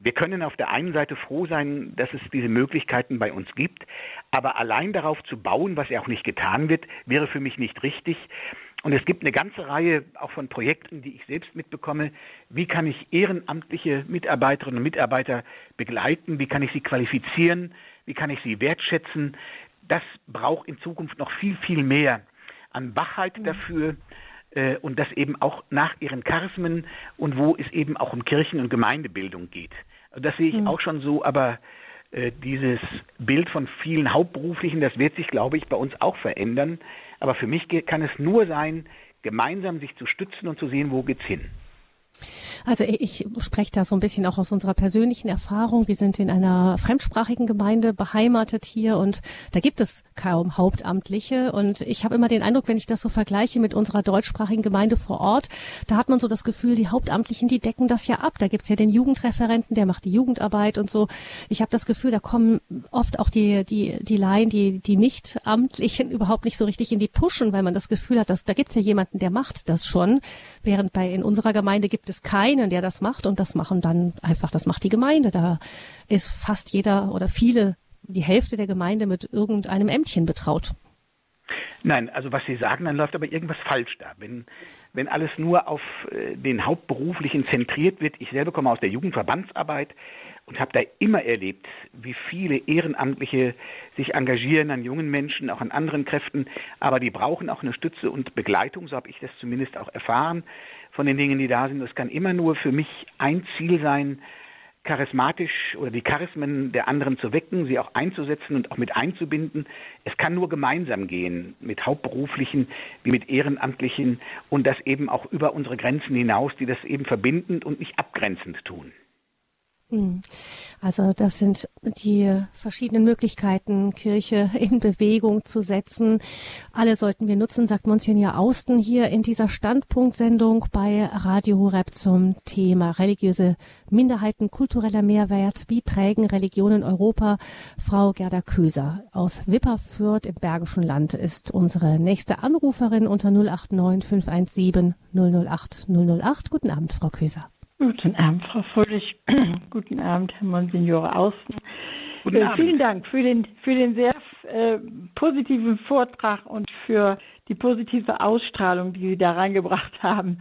Wir können auf der einen Seite froh sein, dass es diese Möglichkeiten bei uns gibt, aber allein darauf zu bauen, was ja auch nicht getan wird, wäre für mich nicht richtig. Und es gibt eine ganze Reihe auch von Projekten, die ich selbst mitbekomme. Wie kann ich ehrenamtliche Mitarbeiterinnen und Mitarbeiter begleiten? Wie kann ich sie qualifizieren? Wie kann ich sie wertschätzen? Das braucht in Zukunft noch viel, viel mehr an Wachheit mhm. dafür äh, und das eben auch nach ihren Charismen und wo es eben auch um Kirchen- und Gemeindebildung geht. Das sehe ich mhm. auch schon so, aber äh, dieses Bild von vielen Hauptberuflichen, das wird sich, glaube ich, bei uns auch verändern. Aber für mich kann es nur sein, gemeinsam sich zu stützen und zu sehen, wo geht's hin. Also ich spreche da so ein bisschen auch aus unserer persönlichen Erfahrung. Wir sind in einer fremdsprachigen Gemeinde beheimatet hier und da gibt es kaum Hauptamtliche. Und ich habe immer den Eindruck, wenn ich das so vergleiche mit unserer deutschsprachigen Gemeinde vor Ort, da hat man so das Gefühl, die Hauptamtlichen, die decken das ja ab. Da gibt's ja den Jugendreferenten, der macht die Jugendarbeit und so. Ich habe das Gefühl, da kommen oft auch die, die, die Laien, die, die Nicht-Amtlichen überhaupt nicht so richtig in die Puschen, weil man das Gefühl hat, dass da gibt's ja jemanden, der macht das schon. Während bei in unserer Gemeinde gibt es keinen einen, der das macht und das machen dann einfach, das macht die Gemeinde. Da ist fast jeder oder viele, die Hälfte der Gemeinde mit irgendeinem Ämtchen betraut. Nein, also was Sie sagen, dann läuft aber irgendwas falsch da. Wenn, wenn alles nur auf äh, den Hauptberuflichen zentriert wird, ich selber komme aus der Jugendverbandsarbeit und habe da immer erlebt, wie viele Ehrenamtliche sich engagieren an jungen Menschen, auch an anderen Kräften, aber die brauchen auch eine Stütze und Begleitung, so habe ich das zumindest auch erfahren von den Dingen, die da sind. Es kann immer nur für mich ein Ziel sein, charismatisch oder die Charismen der anderen zu wecken, sie auch einzusetzen und auch mit einzubinden. Es kann nur gemeinsam gehen, mit Hauptberuflichen wie mit Ehrenamtlichen und das eben auch über unsere Grenzen hinaus, die das eben verbindend und nicht abgrenzend tun. Hm. Also das sind die verschiedenen Möglichkeiten, Kirche in Bewegung zu setzen. Alle sollten wir nutzen, sagt Monsignor Austen hier in dieser Standpunktsendung bei Radio Horeb zum Thema religiöse Minderheiten, kultureller Mehrwert, wie prägen Religionen Europa. Frau Gerda Köser aus Wipperfürth im Bergischen Land ist unsere nächste Anruferin unter 089 517 008 008. Guten Abend, Frau Köser. Guten Abend, Frau Fröhlich. Guten Abend, Herr Monsignore Außen. Äh, vielen Dank für den, für den sehr äh, positiven Vortrag und für die positive Ausstrahlung, die Sie da reingebracht haben.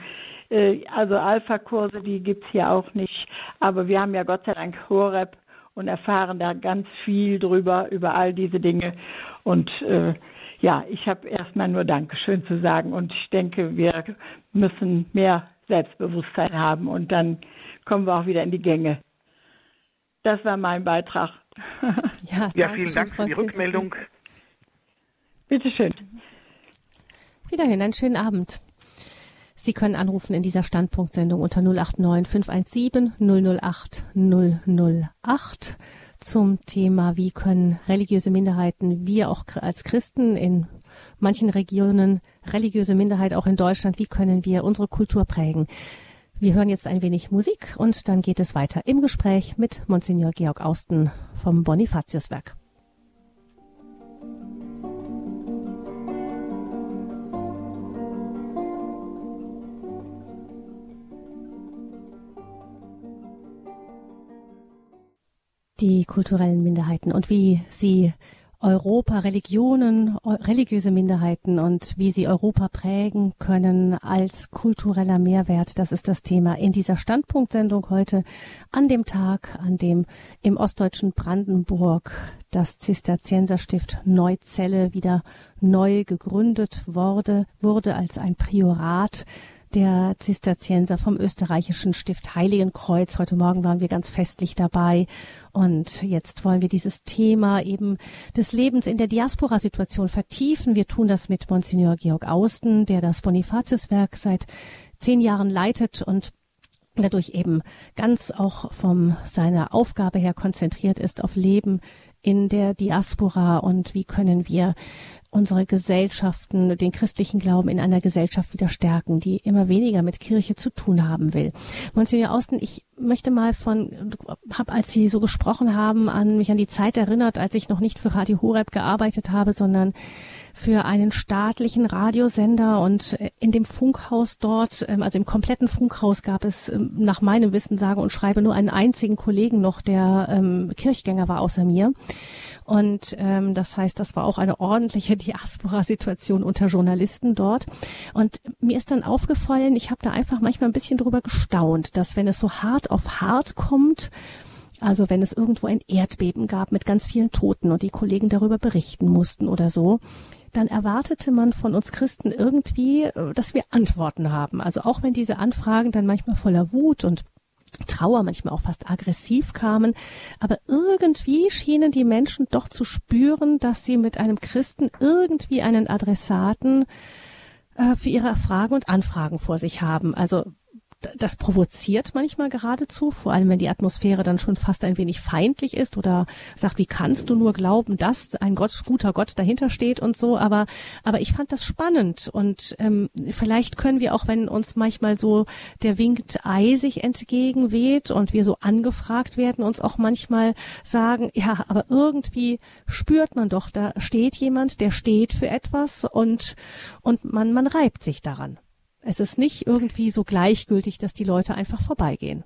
Äh, also Alpha-Kurse, die gibt's hier auch nicht. Aber wir haben ja Gott sei Dank Horeb und erfahren da ganz viel drüber, über all diese Dinge. Und äh, ja, ich habe erstmal nur Dankeschön zu sagen. Und ich denke, wir müssen mehr Selbstbewusstsein haben und dann kommen wir auch wieder in die Gänge. Das war mein Beitrag. Ja, ja vielen Dank für die Rückmeldung. Bitte schön. Wiederhin, einen schönen Abend. Sie können anrufen in dieser Standpunktsendung unter 089 517 008 008 zum Thema, wie können religiöse Minderheiten, wir auch als Christen in manchen Regionen religiöse Minderheit auch in Deutschland, wie können wir unsere Kultur prägen. Wir hören jetzt ein wenig Musik und dann geht es weiter im Gespräch mit Monsignor Georg Austen vom Bonifatiuswerk. Die kulturellen Minderheiten und wie sie Europa, Religionen, religiöse Minderheiten und wie sie Europa prägen können als kultureller Mehrwert. Das ist das Thema in dieser Standpunktsendung heute an dem Tag, an dem im ostdeutschen Brandenburg das Zisterzienserstift Neuzelle wieder neu gegründet wurde, wurde als ein Priorat der Zisterzienser vom österreichischen Stift Heiligenkreuz. Heute Morgen waren wir ganz festlich dabei. Und jetzt wollen wir dieses Thema eben des Lebens in der Diaspora-Situation vertiefen. Wir tun das mit Monsignor Georg Austen, der das Bonifatiuswerk seit zehn Jahren leitet und dadurch eben ganz auch vom seiner Aufgabe her konzentriert ist auf Leben in der Diaspora und wie können wir unsere Gesellschaften, den christlichen Glauben in einer Gesellschaft wieder stärken, die immer weniger mit Kirche zu tun haben will. Monsignor Austen, ich möchte mal von, habe, als Sie so gesprochen haben, an mich an die Zeit erinnert, als ich noch nicht für Radio Horeb gearbeitet habe, sondern für einen staatlichen Radiosender und in dem Funkhaus dort, ähm, also im kompletten Funkhaus gab es ähm, nach meinem Wissen sage und schreibe nur einen einzigen Kollegen noch, der ähm, Kirchgänger war außer mir. Und ähm, das heißt, das war auch eine ordentliche Diaspora-Situation unter Journalisten dort. Und mir ist dann aufgefallen, ich habe da einfach manchmal ein bisschen drüber gestaunt, dass wenn es so hart auf hart kommt, also wenn es irgendwo ein Erdbeben gab mit ganz vielen Toten und die Kollegen darüber berichten mussten oder so, dann erwartete man von uns Christen irgendwie, äh, dass wir Antworten haben. Also auch wenn diese Anfragen dann manchmal voller Wut und Trauer, manchmal auch fast aggressiv kamen. Aber irgendwie schienen die Menschen doch zu spüren, dass sie mit einem Christen irgendwie einen Adressaten äh, für ihre Fragen und Anfragen vor sich haben. Also das provoziert manchmal geradezu, vor allem wenn die Atmosphäre dann schon fast ein wenig feindlich ist oder sagt, wie kannst du nur glauben, dass ein Gott, guter Gott dahinter steht und so. Aber, aber ich fand das spannend und ähm, vielleicht können wir auch, wenn uns manchmal so der winkt eisig entgegenweht und wir so angefragt werden, uns auch manchmal sagen, ja, aber irgendwie spürt man doch, da steht jemand, der steht für etwas und, und man, man reibt sich daran. Es ist nicht irgendwie so gleichgültig, dass die Leute einfach vorbeigehen.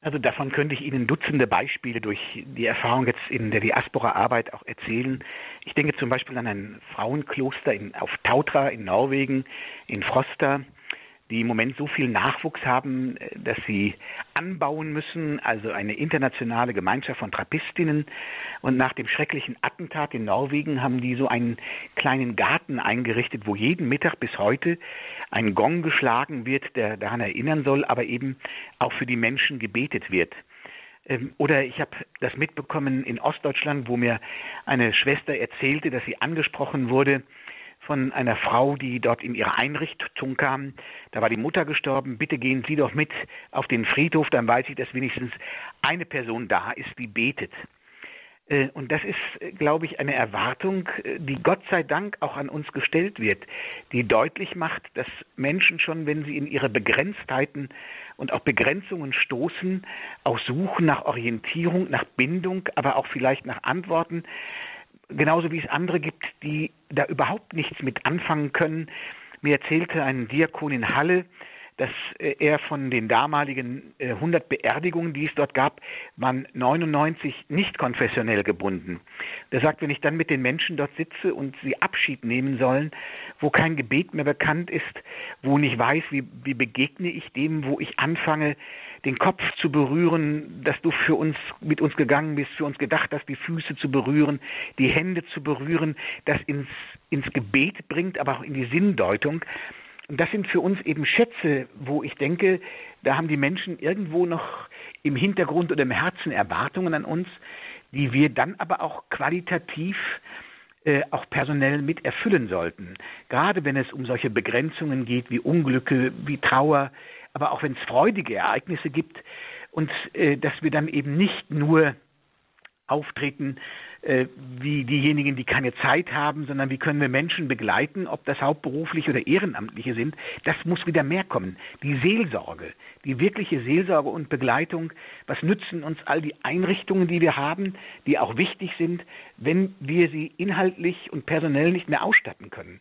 Also davon könnte ich Ihnen Dutzende Beispiele durch die Erfahrung jetzt in der Diaspora-Arbeit auch erzählen. Ich denke zum Beispiel an ein Frauenkloster in, auf Tautra in Norwegen, in Frosta, die im Moment so viel Nachwuchs haben, äh, dass sie anbauen müssen, also eine internationale Gemeinschaft von Trappistinnen. Und nach dem schrecklichen Attentat in Norwegen haben die so einen kleinen Garten eingerichtet, wo jeden Mittag bis heute ein Gong geschlagen wird, der daran erinnern soll, aber eben auch für die Menschen gebetet wird. Ähm, oder ich habe das mitbekommen in Ostdeutschland, wo mir eine Schwester erzählte, dass sie angesprochen wurde von einer Frau, die dort in ihre Einrichtung kam. Da war die Mutter gestorben. Bitte gehen Sie doch mit auf den Friedhof, dann weiß ich, dass wenigstens eine Person da ist, die betet. Äh, und das ist, äh, glaube ich, eine Erwartung, äh, die Gott sei Dank auch an uns gestellt wird, die deutlich macht, dass Menschen schon, wenn sie in ihre Begrenztheiten und auch Begrenzungen stoßen, auch suchen nach Orientierung, nach Bindung, aber auch vielleicht nach Antworten, genauso wie es andere gibt, die da überhaupt nichts mit anfangen können. Mir erzählte ein Diakon in Halle, dass äh, er von den damaligen 100 äh, Beerdigungen, die es dort gab, waren 99 nicht konfessionell gebunden. Der sagt, wenn ich dann mit den Menschen dort sitze und sie Abschied nehmen sollen, wo kein Gebet mehr bekannt ist, wo nicht weiß, wie, wie begegne ich dem, wo ich anfange, den Kopf zu berühren, dass du für uns, mit uns gegangen bist, für uns gedacht hast, die Füße zu berühren, die Hände zu berühren, das ins, ins Gebet bringt, aber auch in die Sinndeutung. Und das sind für uns eben Schätze, wo ich denke, da haben die Menschen irgendwo noch im Hintergrund oder im Herzen Erwartungen an uns, die wir dann aber auch qualitativ äh, auch personell mit erfüllen sollten. Gerade wenn es um solche Begrenzungen geht wie Unglücke, wie Trauer, aber auch wenn es freudige Ereignisse gibt und äh, dass wir dann eben nicht nur auftreten äh, wie diejenigen, die keine Zeit haben, sondern wie können wir Menschen begleiten, ob das hauptberufliche oder ehrenamtliche sind. Das muss wieder mehr kommen. Die Seelsorge, die wirkliche Seelsorge und Begleitung. Was nützen uns all die Einrichtungen, die wir haben, die auch wichtig sind, wenn wir sie inhaltlich und personell nicht mehr ausstatten können?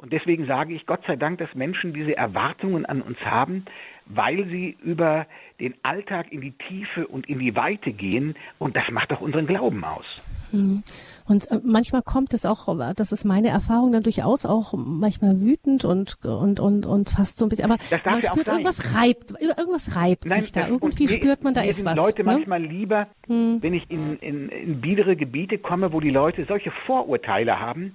Und deswegen sage ich Gott sei Dank, dass Menschen diese Erwartungen an uns haben, weil sie über den Alltag in die Tiefe und in die Weite gehen. Und das macht auch unseren Glauben aus. Hm. Und äh, manchmal kommt es auch, das ist meine Erfahrung, dann durchaus auch manchmal wütend und und und und fast so ein bisschen. Aber man spürt irgendwas reibt, irgendwas reibt Nein, sich da. Irgendwie spürt man, da ist was. Leute ne? manchmal lieber, hm. wenn ich in, in, in biedere Gebiete komme, wo die Leute solche Vorurteile haben,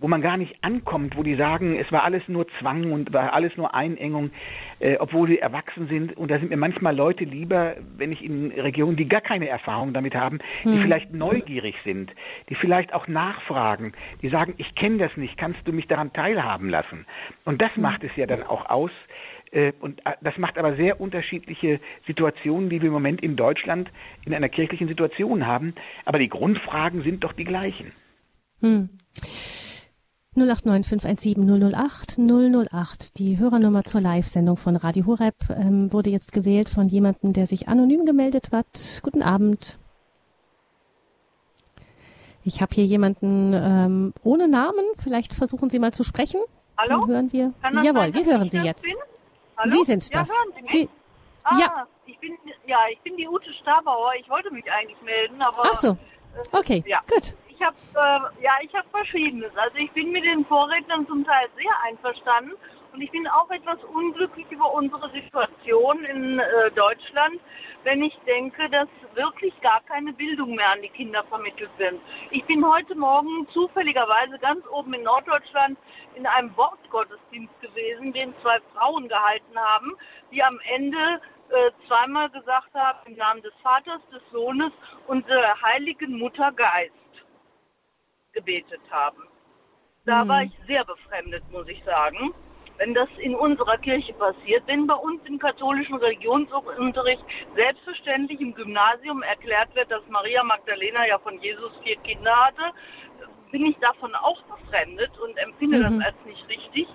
wo man gar nicht ankommt, wo die sagen, es war alles nur Zwang und war alles nur Einengung, äh, obwohl sie erwachsen sind. Und da sind mir manchmal Leute lieber, wenn ich in Regionen, die gar keine Erfahrung damit haben, die hm. vielleicht neugierig sind, die vielleicht auch nachfragen, die sagen, ich kenne das nicht, kannst du mich daran teilhaben lassen? Und das hm. macht es ja dann auch aus. Äh, und äh, das macht aber sehr unterschiedliche Situationen, die wir im Moment in Deutschland in einer kirchlichen Situation haben. Aber die Grundfragen sind doch die gleichen. Hm. 089 008 Die Hörernummer zur Live-Sendung von Radio Horeb ähm, wurde jetzt gewählt von jemandem, der sich anonym gemeldet hat. Guten Abend. Ich habe hier jemanden ähm, ohne Namen. Vielleicht versuchen Sie mal zu sprechen. Hallo? Dann hören wir. Jawohl, sein, wir hören Sie jetzt. Sie sind ja, das. Sie? Sie ah, ja. Ich bin, ja, ich bin die Ute Stabauer. Ich wollte mich eigentlich melden, aber. Ach so. Okay, ja. gut ich habe äh, ja, ich habe Verschiedenes. Also ich bin mit den Vorrednern zum Teil sehr einverstanden und ich bin auch etwas unglücklich über unsere Situation in äh, Deutschland, wenn ich denke, dass wirklich gar keine Bildung mehr an die Kinder vermittelt wird. Ich bin heute Morgen zufälligerweise ganz oben in Norddeutschland in einem Wortgottesdienst gewesen, den zwei Frauen gehalten haben, die am Ende äh, zweimal gesagt haben, im Namen des Vaters, des Sohnes und der heiligen Mutter Geist gebetet haben. Da mhm. war ich sehr befremdet, muss ich sagen. Wenn das in unserer Kirche passiert, wenn bei uns im katholischen Religionsunterricht selbstverständlich im Gymnasium erklärt wird, dass Maria Magdalena ja von Jesus vier Kinder hatte, bin ich davon auch befremdet und empfinde mhm. das als nicht richtig.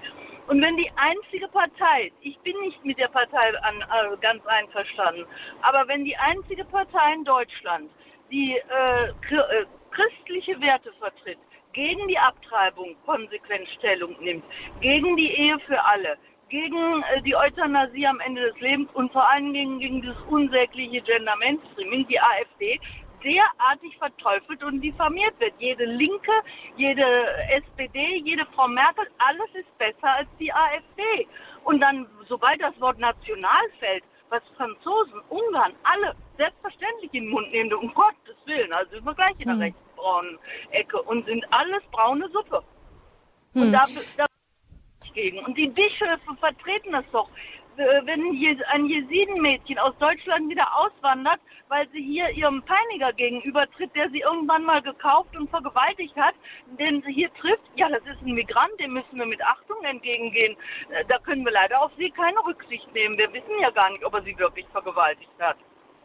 Und wenn die einzige Partei, ich bin nicht mit der Partei an, äh, ganz einverstanden, aber wenn die einzige Partei in Deutschland, die äh, äh christliche Werte vertritt, gegen die Abtreibung konsequent Stellung nimmt, gegen die Ehe für alle, gegen äh, die Euthanasie am Ende des Lebens und vor allen Dingen gegen dieses unsägliche Gender Mainstreaming, die AfD, derartig verteufelt und diffamiert wird. Jede Linke, jede SPD, jede Frau Merkel, alles ist besser als die AfD. Und dann, sobald das Wort national fällt, was Franzosen, Ungarn, alle selbstverständlich in den Mund nehmen, um Gottes Willen, also sind wir gleich in der hm. rechtsbraunen Ecke und sind alles braune Suppe. Hm. Und da, da gegen. Und die Bischöfe vertreten das doch. Wenn ein Jesidenmädchen aus Deutschland wieder auswandert, weil sie hier ihrem Peiniger gegenübertritt, der sie irgendwann mal gekauft und vergewaltigt hat, den sie hier trifft, ja, das ist ein Migrant, dem müssen wir mit Achtung entgegengehen. Äh, da können wir leider auf sie keine Rücksicht nehmen. Wir wissen ja gar nicht, ob er sie wirklich vergewaltigt hat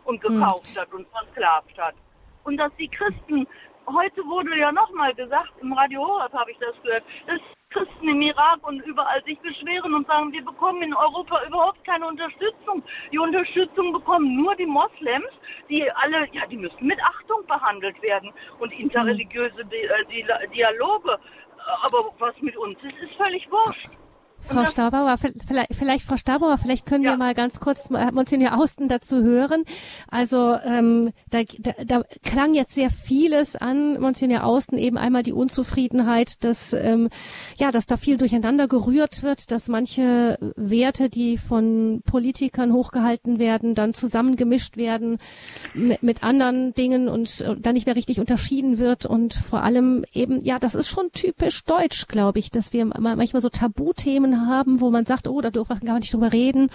und hm. gekauft hm. hat und versklavt hat. Und dass die Christen, heute wurde ja nochmal gesagt, im Radio Horeb habe ich das gehört, dass Christen im Irak und überall sich beschweren und sagen, wir bekommen in Europa überhaupt keine Unterstützung. Die Unterstützung bekommen nur die Moslems, die alle, ja, die müssen mit Achtung behandelt werden und interreligiöse äh, Dialoge. Aber was mit uns ist, ist völlig wurscht. Frau Staubauer, vielleicht, vielleicht Frau Staubauer, vielleicht können ja. wir mal ganz kurz Monsignor Austen dazu hören. Also ähm, da, da, da klang jetzt sehr vieles an Monsignor Austen, eben einmal die Unzufriedenheit, dass ähm, ja, dass da viel durcheinander gerührt wird, dass manche Werte, die von Politikern hochgehalten werden, dann zusammengemischt werden mit, mit anderen Dingen und äh, dann nicht mehr richtig unterschieden wird und vor allem eben ja, das ist schon typisch deutsch, glaube ich, dass wir manchmal so Tabuthemen Themen haben, wo man sagt, oh, da dürfen wir gar nicht drüber reden.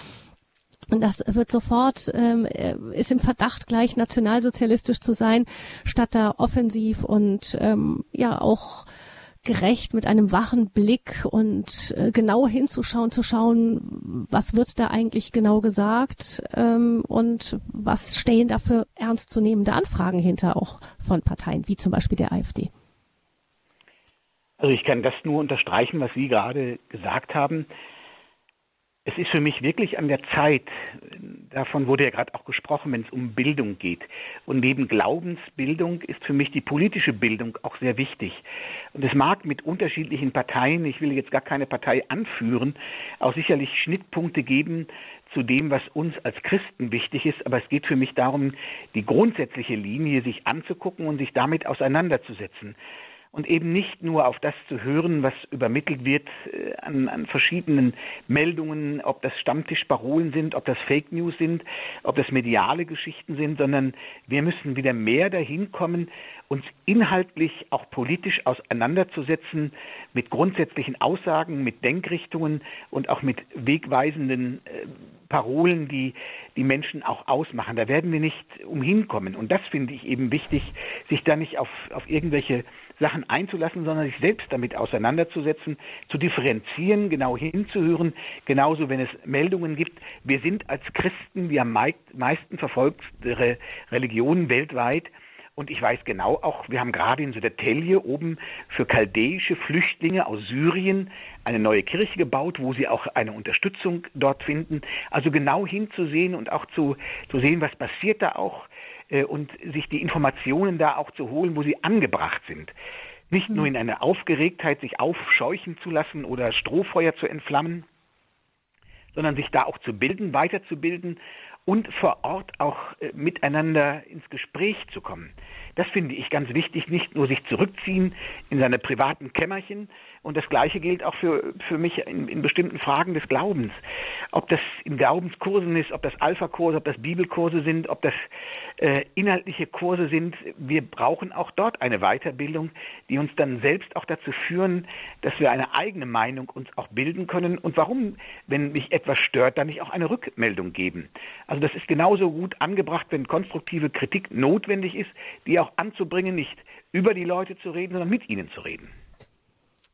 Und das wird sofort, ähm, äh, ist im Verdacht, gleich nationalsozialistisch zu sein, statt da offensiv und ähm, ja auch gerecht mit einem wachen Blick und äh, genau hinzuschauen, zu schauen, was wird da eigentlich genau gesagt ähm, und was stehen da für ernstzunehmende Anfragen hinter auch von Parteien, wie zum Beispiel der AfD. Also ich kann das nur unterstreichen, was Sie gerade gesagt haben. Es ist für mich wirklich an der Zeit, davon wurde ja gerade auch gesprochen, wenn es um Bildung geht. Und neben Glaubensbildung ist für mich die politische Bildung auch sehr wichtig. Und es mag mit unterschiedlichen Parteien, ich will jetzt gar keine Partei anführen, auch sicherlich Schnittpunkte geben zu dem, was uns als Christen wichtig ist. Aber es geht für mich darum, die grundsätzliche Linie sich anzugucken und sich damit auseinanderzusetzen und eben nicht nur auf das zu hören, was übermittelt wird äh, an, an, verschiedenen Meldungen, ob das Stammtischparolen sind, ob das Fake News sind, ob das mediale Geschichten sind, sondern wir müssen wieder mehr dahin kommen, uns inhaltlich auch politisch auseinanderzusetzen mit grundsätzlichen Aussagen, mit Denkrichtungen und auch mit wegweisenden äh, Parolen, die die Menschen auch ausmachen. Da werden wir nicht umhin kommen. Und das finde ich eben wichtig, sich da nicht auf, auf irgendwelche Sachen einzulassen, sondern sich selbst damit auseinanderzusetzen, zu differenzieren, genau hinzuhören, genauso wenn es Meldungen gibt. Wir sind als Christen die am meisten verfolgte Religion weltweit. Und ich weiß genau auch, wir haben gerade in Södertälje oben für chaldäische Flüchtlinge aus Syrien eine neue Kirche gebaut, wo sie auch eine Unterstützung dort finden. Also genau hinzusehen und auch zu, zu sehen, was passiert da auch und sich die Informationen da auch zu holen, wo sie angebracht sind. Nicht nur hm. in einer Aufgeregtheit sich aufscheuchen zu lassen oder Strohfeuer zu entflammen, sondern sich da auch zu bilden, weiterzubilden und vor Ort auch äh, miteinander ins Gespräch zu kommen. Das finde ich ganz wichtig, nicht nur sich zurückziehen in seine privaten Kämmerchen. Und das Gleiche gilt auch für, für mich in, in bestimmten Fragen des Glaubens. Ob das in Glaubenskursen ist, ob das Alpha-Kurse, ob das Bibelkurse sind, ob das äh, inhaltliche Kurse sind. Wir brauchen auch dort eine Weiterbildung, die uns dann selbst auch dazu führen, dass wir eine eigene Meinung uns auch bilden können. Und warum, wenn mich etwas stört, dann nicht auch eine Rückmeldung geben? Also das ist genauso gut angebracht, wenn konstruktive Kritik notwendig ist, die auch auch anzubringen, nicht über die Leute zu reden, sondern mit ihnen zu reden.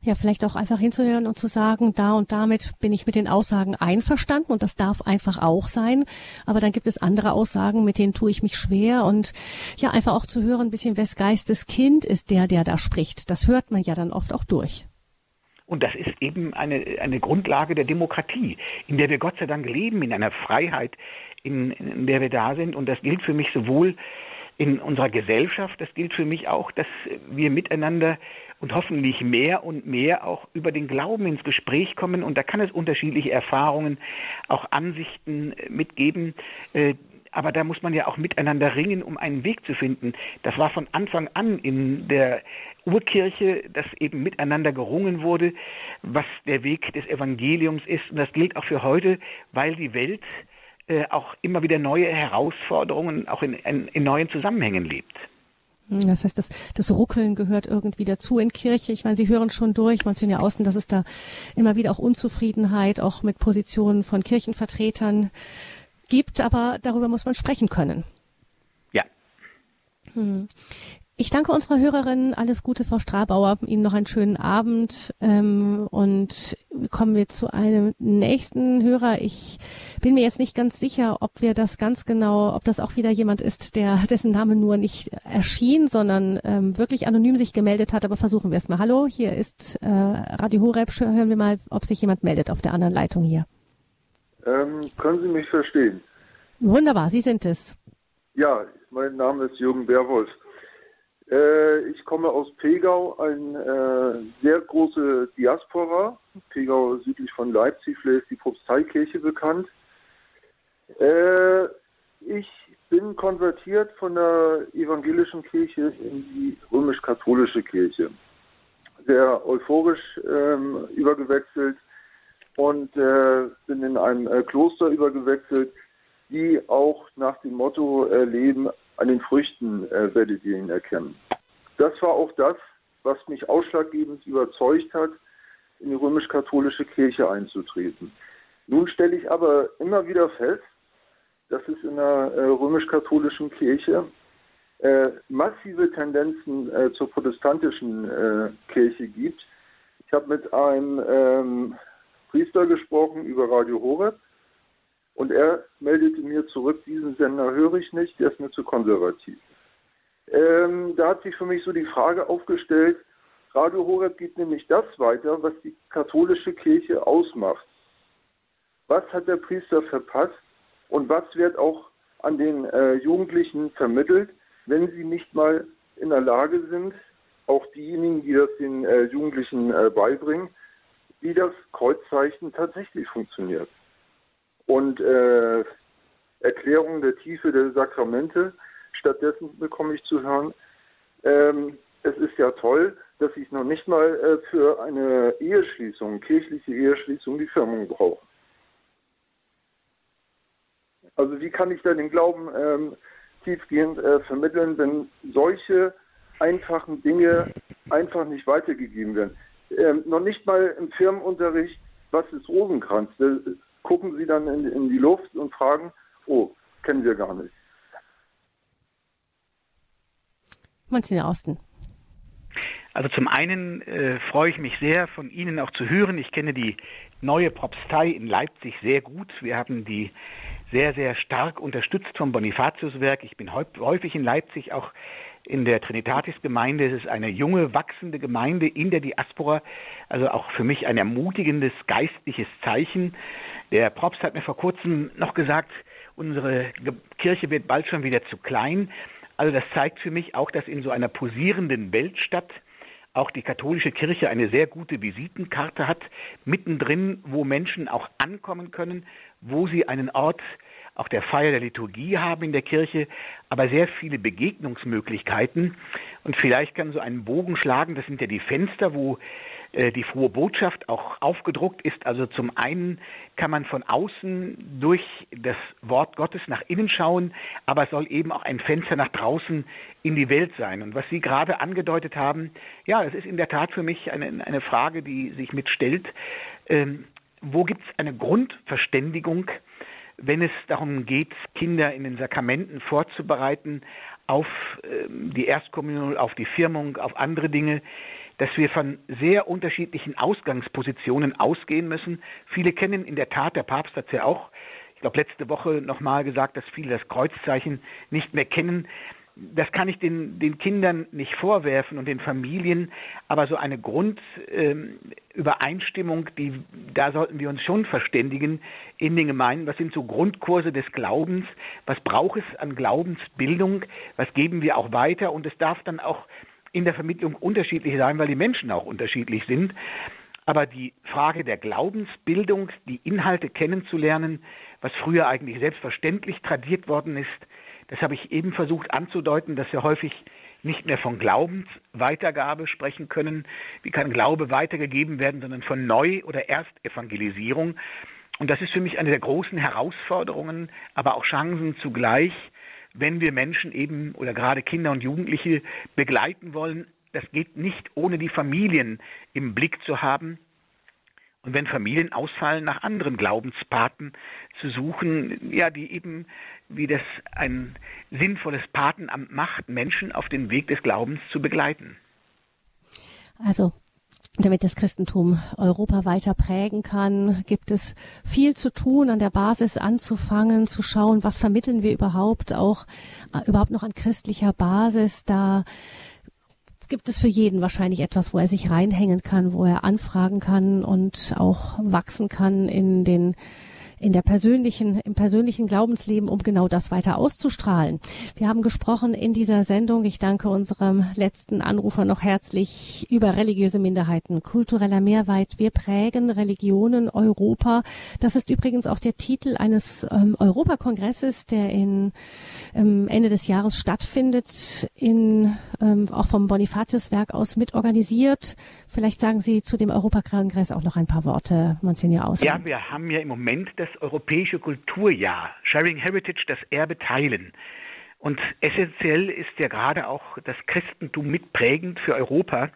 Ja, vielleicht auch einfach hinzuhören und zu sagen, da und damit bin ich mit den Aussagen einverstanden und das darf einfach auch sein. Aber dann gibt es andere Aussagen, mit denen tue ich mich schwer und ja, einfach auch zu hören, ein bisschen, wes Geistes Kind ist der, der da spricht. Das hört man ja dann oft auch durch. Und das ist eben eine, eine Grundlage der Demokratie, in der wir Gott sei Dank leben, in einer Freiheit, in, in der wir da sind. Und das gilt für mich sowohl in unserer Gesellschaft. Das gilt für mich auch, dass wir miteinander und hoffentlich mehr und mehr auch über den Glauben ins Gespräch kommen. Und da kann es unterschiedliche Erfahrungen, auch Ansichten mitgeben. Äh, aber da muss man ja auch miteinander ringen, um einen Weg zu finden. Das war von Anfang an in der Urkirche, dass eben miteinander gerungen wurde, was der Weg des Evangeliums ist. Und das gilt auch für heute, weil die Welt äh, auch immer wieder neue Herausforderungen auch in, in, in neuen Zusammenhängen lebt. Hm, das heißt, das, das Ruckeln gehört irgendwie dazu in Kirche. Ich meine, Sie hören schon durch, man sieht ja außen, dass es da immer wieder auch Unzufriedenheit auch mit Positionen von Kirchenvertretern gibt, aber darüber muss man sprechen können. Ja. Hm. Ich danke unserer Hörerin. Alles Gute, Frau Strabauer. Ihnen noch einen schönen Abend. Ähm, und kommen wir zu einem nächsten Hörer. Ich bin mir jetzt nicht ganz sicher, ob wir das ganz genau, ob das auch wieder jemand ist, der dessen Name nur nicht erschien, sondern ähm, wirklich anonym sich gemeldet hat. Aber versuchen wir es mal. Hallo, hier ist äh, Radio Horeb. Hören wir mal, ob sich jemand meldet auf der anderen Leitung hier. Ähm, können Sie mich verstehen? Wunderbar, Sie sind es. Ja, mein Name ist Jürgen Berwolf. Äh, ich komme aus Pegau, eine äh, sehr große Diaspora. Pegau südlich von Leipzig, vielleicht ist die Propsteikirche bekannt. Äh, ich bin konvertiert von der evangelischen Kirche in die römisch-katholische Kirche. Sehr euphorisch ähm, übergewechselt und bin in einem äh, Kloster übergewechselt, die auch nach dem Motto äh, leben, an den Früchten äh, werdet ihr ihn erkennen. Das war auch das, was mich ausschlaggebend überzeugt hat, in die römisch-katholische Kirche einzutreten. Nun stelle ich aber immer wieder fest, dass es in der äh, römisch-katholischen Kirche äh, massive Tendenzen äh, zur protestantischen äh, Kirche gibt. Ich habe mit einem ähm, Priester gesprochen über Radio Horeb und er meldete mir zurück, diesen Sender höre ich nicht, der ist mir zu konservativ. Ähm, da hat sich für mich so die Frage aufgestellt, Radio Horeb gibt nämlich das weiter, was die katholische Kirche ausmacht. was hat der Priester verpasst und was wird auch an den äh, Jugendlichen vermittelt, wenn sie nicht mal in der Lage sind, auch diejenigen, die das den äh, Jugendlichen äh, beibringen, wie das Kreuzzeichen tatsächlich funktioniert. Und äh, Erklärung der Tiefe der Sakramente. Stattdessen bekomme ich zu hören, ähm, es ist ja toll, dass ich noch nicht mal äh, für eine Eheschließung, kirchliche Eheschließung, die Firmung brauche. Also wie kann ich da den Glauben ähm, tiefgehend äh, vermitteln, wenn solche einfachen Dinge einfach nicht weitergegeben werden? Ähm, noch nicht mal im Firmenunterricht, was ist Rosenkranz? Gucken sie dann in, in die Luft und fragen, oh, kennen wir gar nicht. Monsignor Osten. Also zum einen äh, freue ich mich sehr, von Ihnen auch zu hören. Ich kenne die neue Propstei in Leipzig sehr gut. Wir haben die sehr, sehr stark unterstützt vom Bonifatiuswerk. Ich bin häufig in Leipzig, auch in der Trinitatis-Gemeinde. Es ist eine junge, wachsende Gemeinde in der Diaspora. Also auch für mich ein ermutigendes geistliches Zeichen. Der Propst hat mir vor kurzem noch gesagt, unsere Kirche wird bald schon wieder zu klein. Also das zeigt für mich auch, dass in so einer posierenden Weltstadt auch die katholische Kirche eine sehr gute Visitenkarte hat, mittendrin, wo Menschen auch ankommen können, wo sie einen Ort auch der Feier der Liturgie haben in der Kirche, aber sehr viele Begegnungsmöglichkeiten. Und vielleicht kann so einen Bogen schlagen, das sind ja die Fenster, wo die frohe Botschaft auch aufgedruckt ist. Also zum einen kann man von außen durch das Wort Gottes nach innen schauen, aber es soll eben auch ein Fenster nach draußen in die Welt sein. Und was Sie gerade angedeutet haben, ja, es ist in der Tat für mich eine, eine Frage, die sich mitstellt. Ähm, wo gibt es eine Grundverständigung, wenn es darum geht, Kinder in den Sakramenten vorzubereiten auf ähm, die Erstkommunion, auf die Firmung, auf andere Dinge? Dass wir von sehr unterschiedlichen Ausgangspositionen ausgehen müssen. Viele kennen in der Tat, der Papst hat es ja auch, ich glaube, letzte Woche nochmal gesagt, dass viele das Kreuzzeichen nicht mehr kennen. Das kann ich den, den Kindern nicht vorwerfen und den Familien, aber so eine Grundübereinstimmung, ähm, die, da sollten wir uns schon verständigen in den Gemeinden. Was sind so Grundkurse des Glaubens? Was braucht es an Glaubensbildung? Was geben wir auch weiter? Und es darf dann auch in der Vermittlung unterschiedlich sein, weil die Menschen auch unterschiedlich sind. Aber die Frage der Glaubensbildung, die Inhalte kennenzulernen, was früher eigentlich selbstverständlich tradiert worden ist, das habe ich eben versucht anzudeuten, dass wir häufig nicht mehr von Glaubensweitergabe sprechen können, wie kann Glaube weitergegeben werden, sondern von Neu- oder Erstevangelisierung. Und das ist für mich eine der großen Herausforderungen, aber auch Chancen zugleich, wenn wir Menschen eben oder gerade Kinder und Jugendliche begleiten wollen. Das geht nicht ohne die Familien im Blick zu haben. Und wenn Familien ausfallen, nach anderen Glaubenspaten zu suchen, ja, die eben, wie das ein sinnvolles Patenamt macht, Menschen auf den Weg des Glaubens zu begleiten. Also damit das Christentum Europa weiter prägen kann, gibt es viel zu tun, an der Basis anzufangen, zu schauen, was vermitteln wir überhaupt auch, äh, überhaupt noch an christlicher Basis. Da gibt es für jeden wahrscheinlich etwas, wo er sich reinhängen kann, wo er anfragen kann und auch wachsen kann in den in der persönlichen, im persönlichen Glaubensleben, um genau das weiter auszustrahlen. Wir haben gesprochen in dieser Sendung, ich danke unserem letzten Anrufer noch herzlich, über religiöse Minderheiten, kultureller Mehrwert. Wir prägen Religionen Europa. Das ist übrigens auch der Titel eines ähm, Europakongresses, der in ähm, Ende des Jahres stattfindet, in, ähm, auch vom Bonifatiuswerk aus mitorganisiert. Vielleicht sagen Sie zu dem Europakongress auch noch ein paar Worte, Monsignor Aus. Ja, wir haben ja im Moment das europäische Kulturjahr, Sharing Heritage, das Erbe teilen. Und essentiell ist ja gerade auch das Christentum mitprägend für Europa.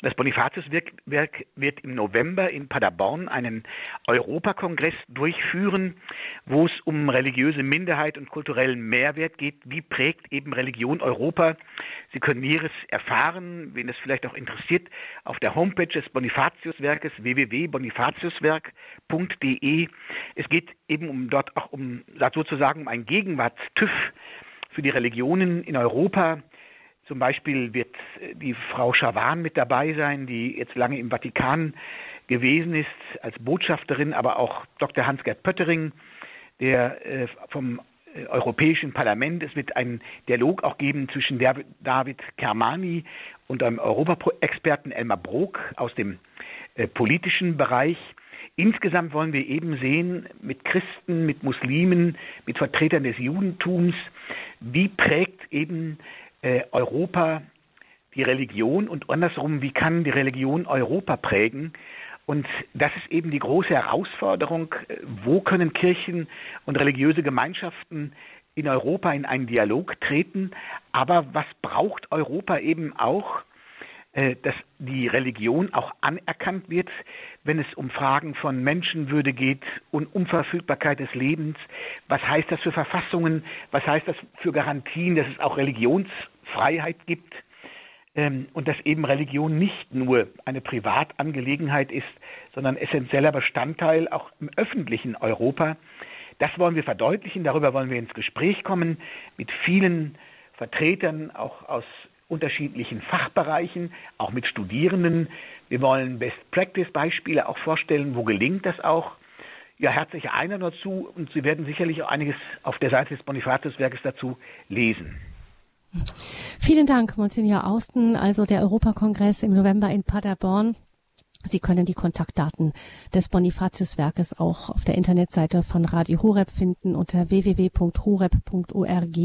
Das Bonifatiuswerk wird im November in Paderborn einen Europakongress durchführen, wo es um religiöse Minderheit und kulturellen Mehrwert geht. Wie prägt eben Religion Europa? Sie können Näheres erfahren, wen es vielleicht auch interessiert, auf der Homepage des Bonifatiuswerkes www.bonifatiuswerk.de. Es geht eben um dort auch um sozusagen um ein Gegenwartstüff für die Religionen in Europa. Zum Beispiel wird die Frau Schawan mit dabei sein, die jetzt lange im Vatikan gewesen ist als Botschafterin, aber auch Dr. Hans-Gerd Pöttering, der äh, vom äh, Europäischen Parlament. Es wird einen Dialog auch geben zwischen David Kermani und einem Europaexperten Elmar Brok aus dem äh, politischen Bereich. Insgesamt wollen wir eben sehen, mit Christen, mit Muslimen, mit Vertretern des Judentums, wie prägt eben äh, Europa die Religion und andersrum, wie kann die Religion Europa prägen? Und das ist eben die große Herausforderung. Wo können Kirchen und religiöse Gemeinschaften in Europa in einen Dialog treten? Aber was braucht Europa eben auch? Äh, dass die Religion auch anerkannt wird, wenn es um Fragen von Menschenwürde geht und Unverfügbarkeit des Lebens. Was heißt das für Verfassungen? Was heißt das für Garantien, dass es auch Religionsfreiheit gibt? Ähm, und dass eben Religion nicht nur eine Privatangelegenheit ist, sondern essentieller Bestandteil auch im öffentlichen Europa. Das wollen wir verdeutlichen, darüber wollen wir ins Gespräch kommen mit vielen Vertretern auch aus unterschiedlichen Fachbereichen, auch mit Studierenden. Wir wollen Best-Practice-Beispiele auch vorstellen, wo gelingt das auch. Ja, herzliche Einladung dazu und Sie werden sicherlich auch einiges auf der Seite des Bonifatiuswerkes dazu lesen. Vielen Dank, Monsignor Austen. Also der Europakongress im November in Paderborn. Sie können die Kontaktdaten des Bonifatiuswerkes auch auf der Internetseite von Radio Horeb finden unter www.horeb.org.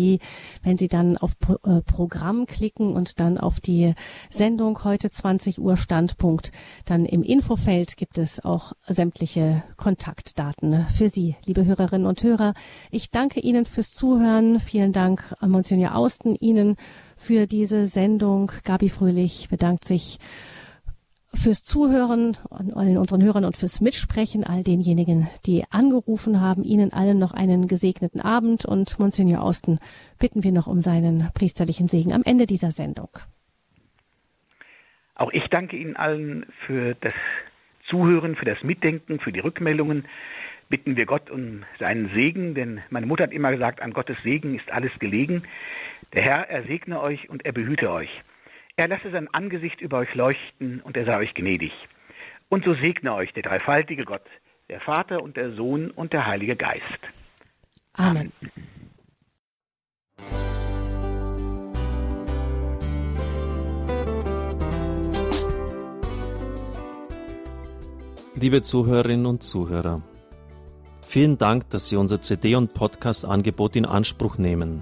Wenn Sie dann auf äh, Programm klicken und dann auf die Sendung heute 20 Uhr Standpunkt, dann im Infofeld gibt es auch sämtliche Kontaktdaten für Sie, liebe Hörerinnen und Hörer. Ich danke Ihnen fürs Zuhören. Vielen Dank, Monsignor Austen, Ihnen für diese Sendung. Gabi Fröhlich bedankt sich fürs Zuhören an allen unseren Hörern und fürs Mitsprechen, all denjenigen, die angerufen haben. Ihnen allen noch einen gesegneten Abend und Monsignor Austen bitten wir noch um seinen priesterlichen Segen am Ende dieser Sendung. Auch ich danke Ihnen allen für das Zuhören, für das Mitdenken, für die Rückmeldungen. Bitten wir Gott um seinen Segen, denn meine Mutter hat immer gesagt, an Gottes Segen ist alles gelegen. Der Herr, er segne euch und er behüte euch. Er lasse sein Angesicht über euch leuchten und er sei euch gnädig. Und so segne euch der dreifaltige Gott, der Vater und der Sohn und der Heilige Geist. Amen. Liebe Zuhörerinnen und Zuhörer, vielen Dank, dass Sie unser CD- und Podcast-Angebot in Anspruch nehmen.